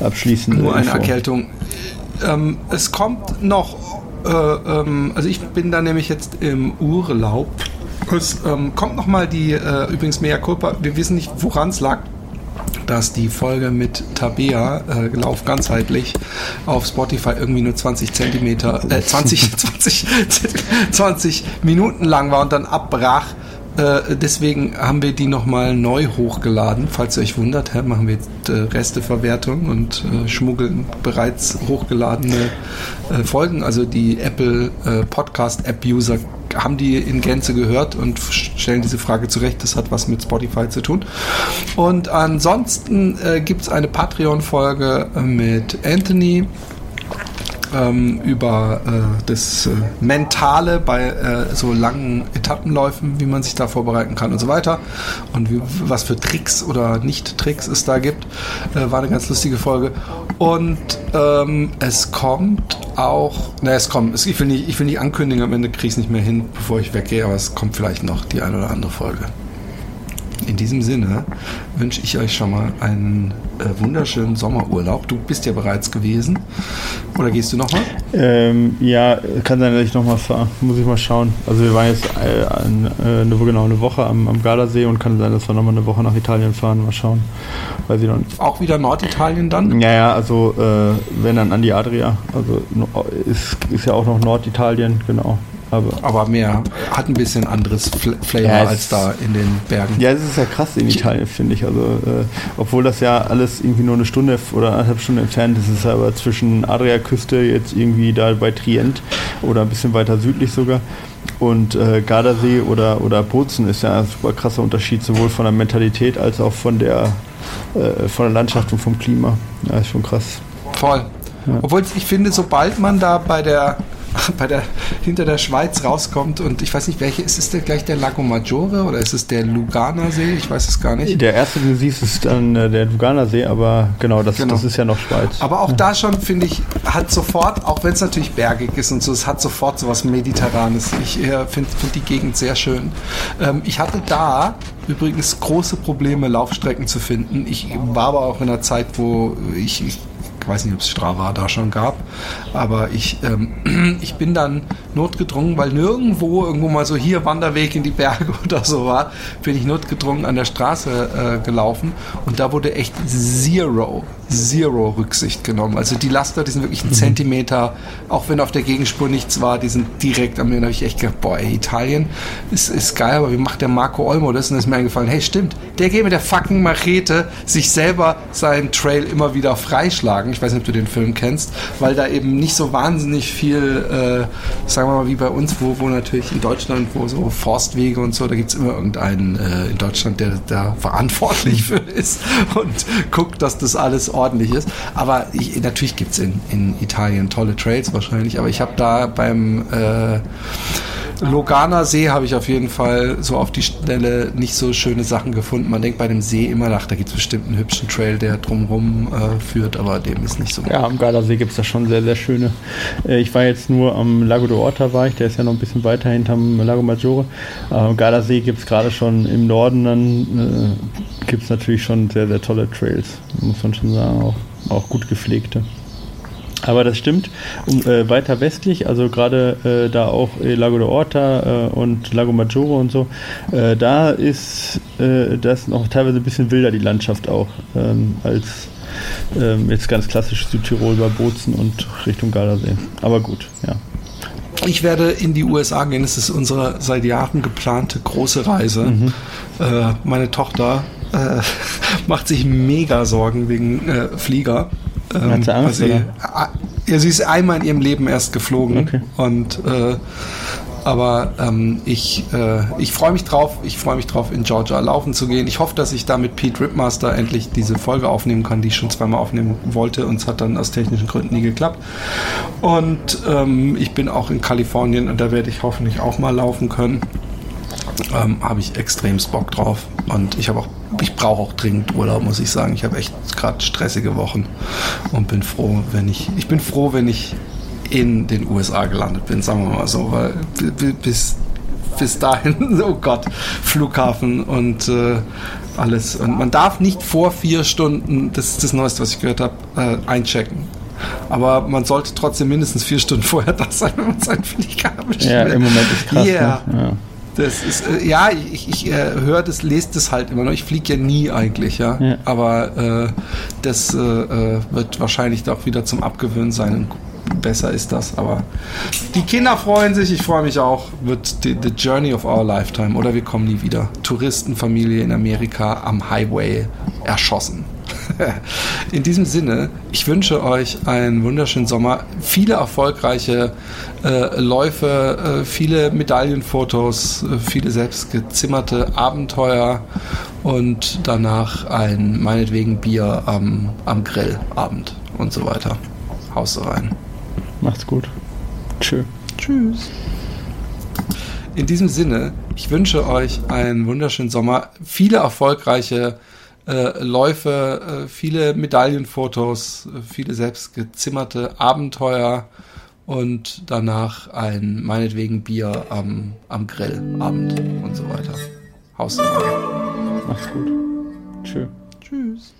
abschließende Nur eine Info. Erkältung. Ähm, es kommt noch, äh, ähm, also ich bin da nämlich jetzt im Urlaub. Es ähm, kommt noch mal die, äh, übrigens Mea Culpa, wir wissen nicht, woran es lag, dass die Folge mit Tabea, äh, Lauf ganzheitlich, auf Spotify irgendwie nur 20 Zentimeter, äh, 20, 20, 20 Minuten lang war und dann abbrach. Äh, deswegen haben wir die nochmal neu hochgeladen. Falls ihr euch wundert, hä, machen wir jetzt äh, Resteverwertung und äh, schmuggeln bereits hochgeladene äh, Folgen. Also die Apple äh, Podcast App User haben die in Gänze gehört und stellen diese Frage zurecht. Das hat was mit Spotify zu tun. Und ansonsten äh, gibt es eine Patreon-Folge äh, mit Anthony ähm, über äh, das äh, Mentale bei äh, so langen Etappenläufen, wie man sich da vorbereiten kann und so weiter. Und wie, was für Tricks oder Nicht-Tricks es da gibt. Äh, war eine ganz lustige Folge. Und ähm, es kommt auch, ne, es kommt, ich, will nicht, ich will nicht ankündigen, am Ende kriege ich es nicht mehr hin, bevor ich weggehe, aber es kommt vielleicht noch die eine oder andere Folge. In diesem Sinne wünsche ich euch schon mal einen äh, wunderschönen Sommerurlaub. Du bist ja bereits gewesen. Oder gehst du noch mal? Ähm, ja, kann sein, dass ich nochmal fahre. Muss ich mal schauen. Also wir waren jetzt äh, an, äh, eine, genau eine Woche am, am Gardasee und kann sein, dass wir nochmal eine Woche nach Italien fahren. Mal schauen. Weiß ich noch nicht. Auch wieder Norditalien dann? Ja, ja, also äh, wenn dann an die Adria. Also ist, ist ja auch noch Norditalien, genau. Aber Aber mehr, hat ein bisschen anderes Fl Flavor Ja, als da in den Bergen. ja, es ist ja krass in Italien, finde ich. Also äh, obwohl das ja alles irgendwie nur eine Stunde oder anderthalb Stunden entfernt ist, ist es aber zwischen Adriaküste jetzt irgendwie da bei Trient oder ein bisschen weiter südlich sogar. Und äh, Gardasee oder, oder Bozen ist ja ein super krasser Unterschied, sowohl von der Mentalität als auch von der, äh, von der Landschaft und vom Klima. Ja, ist schon krass. Voll. Obwohl ich finde, sobald man da bei der bei der hinter der Schweiz rauskommt und ich weiß nicht, welche ist es der gleich der Lago Maggiore oder ist es der Luganer See? Ich weiß es gar nicht. Der erste, den du siehst, ist dann äh, der Luganer See, aber genau das, Genau. das ist ja noch Schweiz. Aber auch da schon, finde ich, hat sofort, auch wenn es natürlich bergig ist und so, es hat sofort so was Mediterranes. Ich äh, finde find die Gegend sehr schön. Ähm, ich hatte da übrigens große Probleme, Laufstrecken zu finden. Ich war aber auch in einer Zeit, wo ich, ich weiß nicht, ob es Strava da schon gab, aber ich, ähm, ich bin dann notgedrungen, weil nirgendwo irgendwo mal so hier Wanderweg in die Berge oder so war, bin ich notgedrungen an der Straße äh, gelaufen und da wurde echt zero, zero Rücksicht genommen. Also die Laster, die sind wirklich einen Zentimeter, auch wenn auf der Gegenspur nichts war, die sind direkt am Ende. Da habe ich echt gedacht, boah, ey, Italien ist, ist geil, aber wie macht der Marco Olmo das? Und dann ist mir eingefallen, hey, stimmt, der geht mit der fucking Machete sich selber seinen Trail immer wieder freischlagen. Ich weiß nicht, ob du den Film kennst, weil da eben nicht so wahnsinnig viel, äh, sagen wir mal, wie bei uns, wo, wo natürlich in Deutschland, wo so Forstwege und so, da gibt es immer irgendeinen äh, in Deutschland, der da verantwortlich für ist und guckt, dass das alles ordentlich ist. Aber ich, natürlich gibt es in, in Italien tolle Trails wahrscheinlich, aber ich habe da beim äh, Loganer See habe ich auf jeden Fall so auf die Schnelle nicht so schöne Sachen gefunden. Man denkt bei dem See immer nach, da gibt es bestimmt einen hübschen Trail, der drumherum äh, führt, aber dem ist nicht so. Ja, am Gardasee gibt es da schon sehr, sehr schöne. Äh, Ich war jetzt nur am Lago d'Orta, war ich, der ist ja noch ein bisschen weiter hinterm Lago Maggiore. Am Gardasee gibt es gerade schon im Norden, dann äh, gibt es natürlich schon sehr, sehr tolle Trails, muss man schon sagen, auch, auch gut gepflegte. Aber das stimmt. Um, äh, weiter westlich, also gerade äh, da auch äh, Lago d'Orta äh, und Lago Maggiore und so, äh, da ist äh, das noch teilweise ein bisschen wilder, die Landschaft auch, ähm, als ähm, jetzt ganz klassisch Südtirol bei Bozen und Richtung Gardasee. Aber gut, ja. Ich werde in die USA gehen. Es ist unsere seit Jahren geplante große Reise. Mhm. Meine Tochter macht sich mega Sorgen wegen Flieger. Ähm, Hat sie Angst, sie, ja, sie ist einmal in ihrem Leben erst geflogen okay. und äh, aber ähm, ich, äh, ich freue mich drauf. Ich freue mich drauf, in Georgia laufen zu gehen. Ich hoffe, dass ich da mit Pete Ripmaster endlich diese Folge aufnehmen kann, die ich schon zweimal aufnehmen wollte. Und es hat dann aus technischen Gründen nie geklappt. Und ähm, ich bin auch in Kalifornien und da werde ich hoffentlich auch mal laufen können. Ähm, habe ich extrem Bock drauf. Und ich habe auch, ich brauche auch dringend Urlaub, muss ich sagen. Ich habe echt gerade stressige Wochen und bin froh, wenn ich, ich bin froh, wenn ich in den USA gelandet bin, sagen wir mal so, weil bis, bis dahin, oh Gott, Flughafen und äh, alles. Und man darf nicht vor vier Stunden, das ist das Neueste, was ich gehört habe, äh, einchecken. Aber man sollte trotzdem mindestens vier Stunden vorher da sein, wenn man seinen Flieger bestellt. Ja, im Moment ist krass. Yeah. Ne? Ja. Das ist, äh, ja, ich, ich äh, höre das, lese das halt immer noch. Ich fliege ja nie eigentlich, ja. ja. Aber äh, das äh, äh wird wahrscheinlich doch wieder zum Abgewöhnen sein besser ist das. Aber die Kinder freuen sich, ich freue mich auch. Wird the, the, Journey of Our Lifetime oder wir kommen nie wieder. Touristenfamilie in Amerika am Highway erschossen. in diesem Sinne, ich wünsche euch einen wunderschönen Sommer, viele erfolgreiche äh, Läufe, äh, viele Medaillenfotos, äh, viele selbstgezimmerte Abenteuer und danach ein meinetwegen Bier am, am Grillabend und so weiter. Haus rein. Macht's gut. Tschö. Tschüss. In diesem Sinne, ich wünsche euch einen wunderschönen Sommer, viele erfolgreiche äh, Läufe, äh, viele Medaillenfotos, äh, viele selbstgezimmerte Abenteuer und danach ein meinetwegen Bier am, am Grillabend und so weiter. Haus. Macht's gut. Tschö. Tschüss.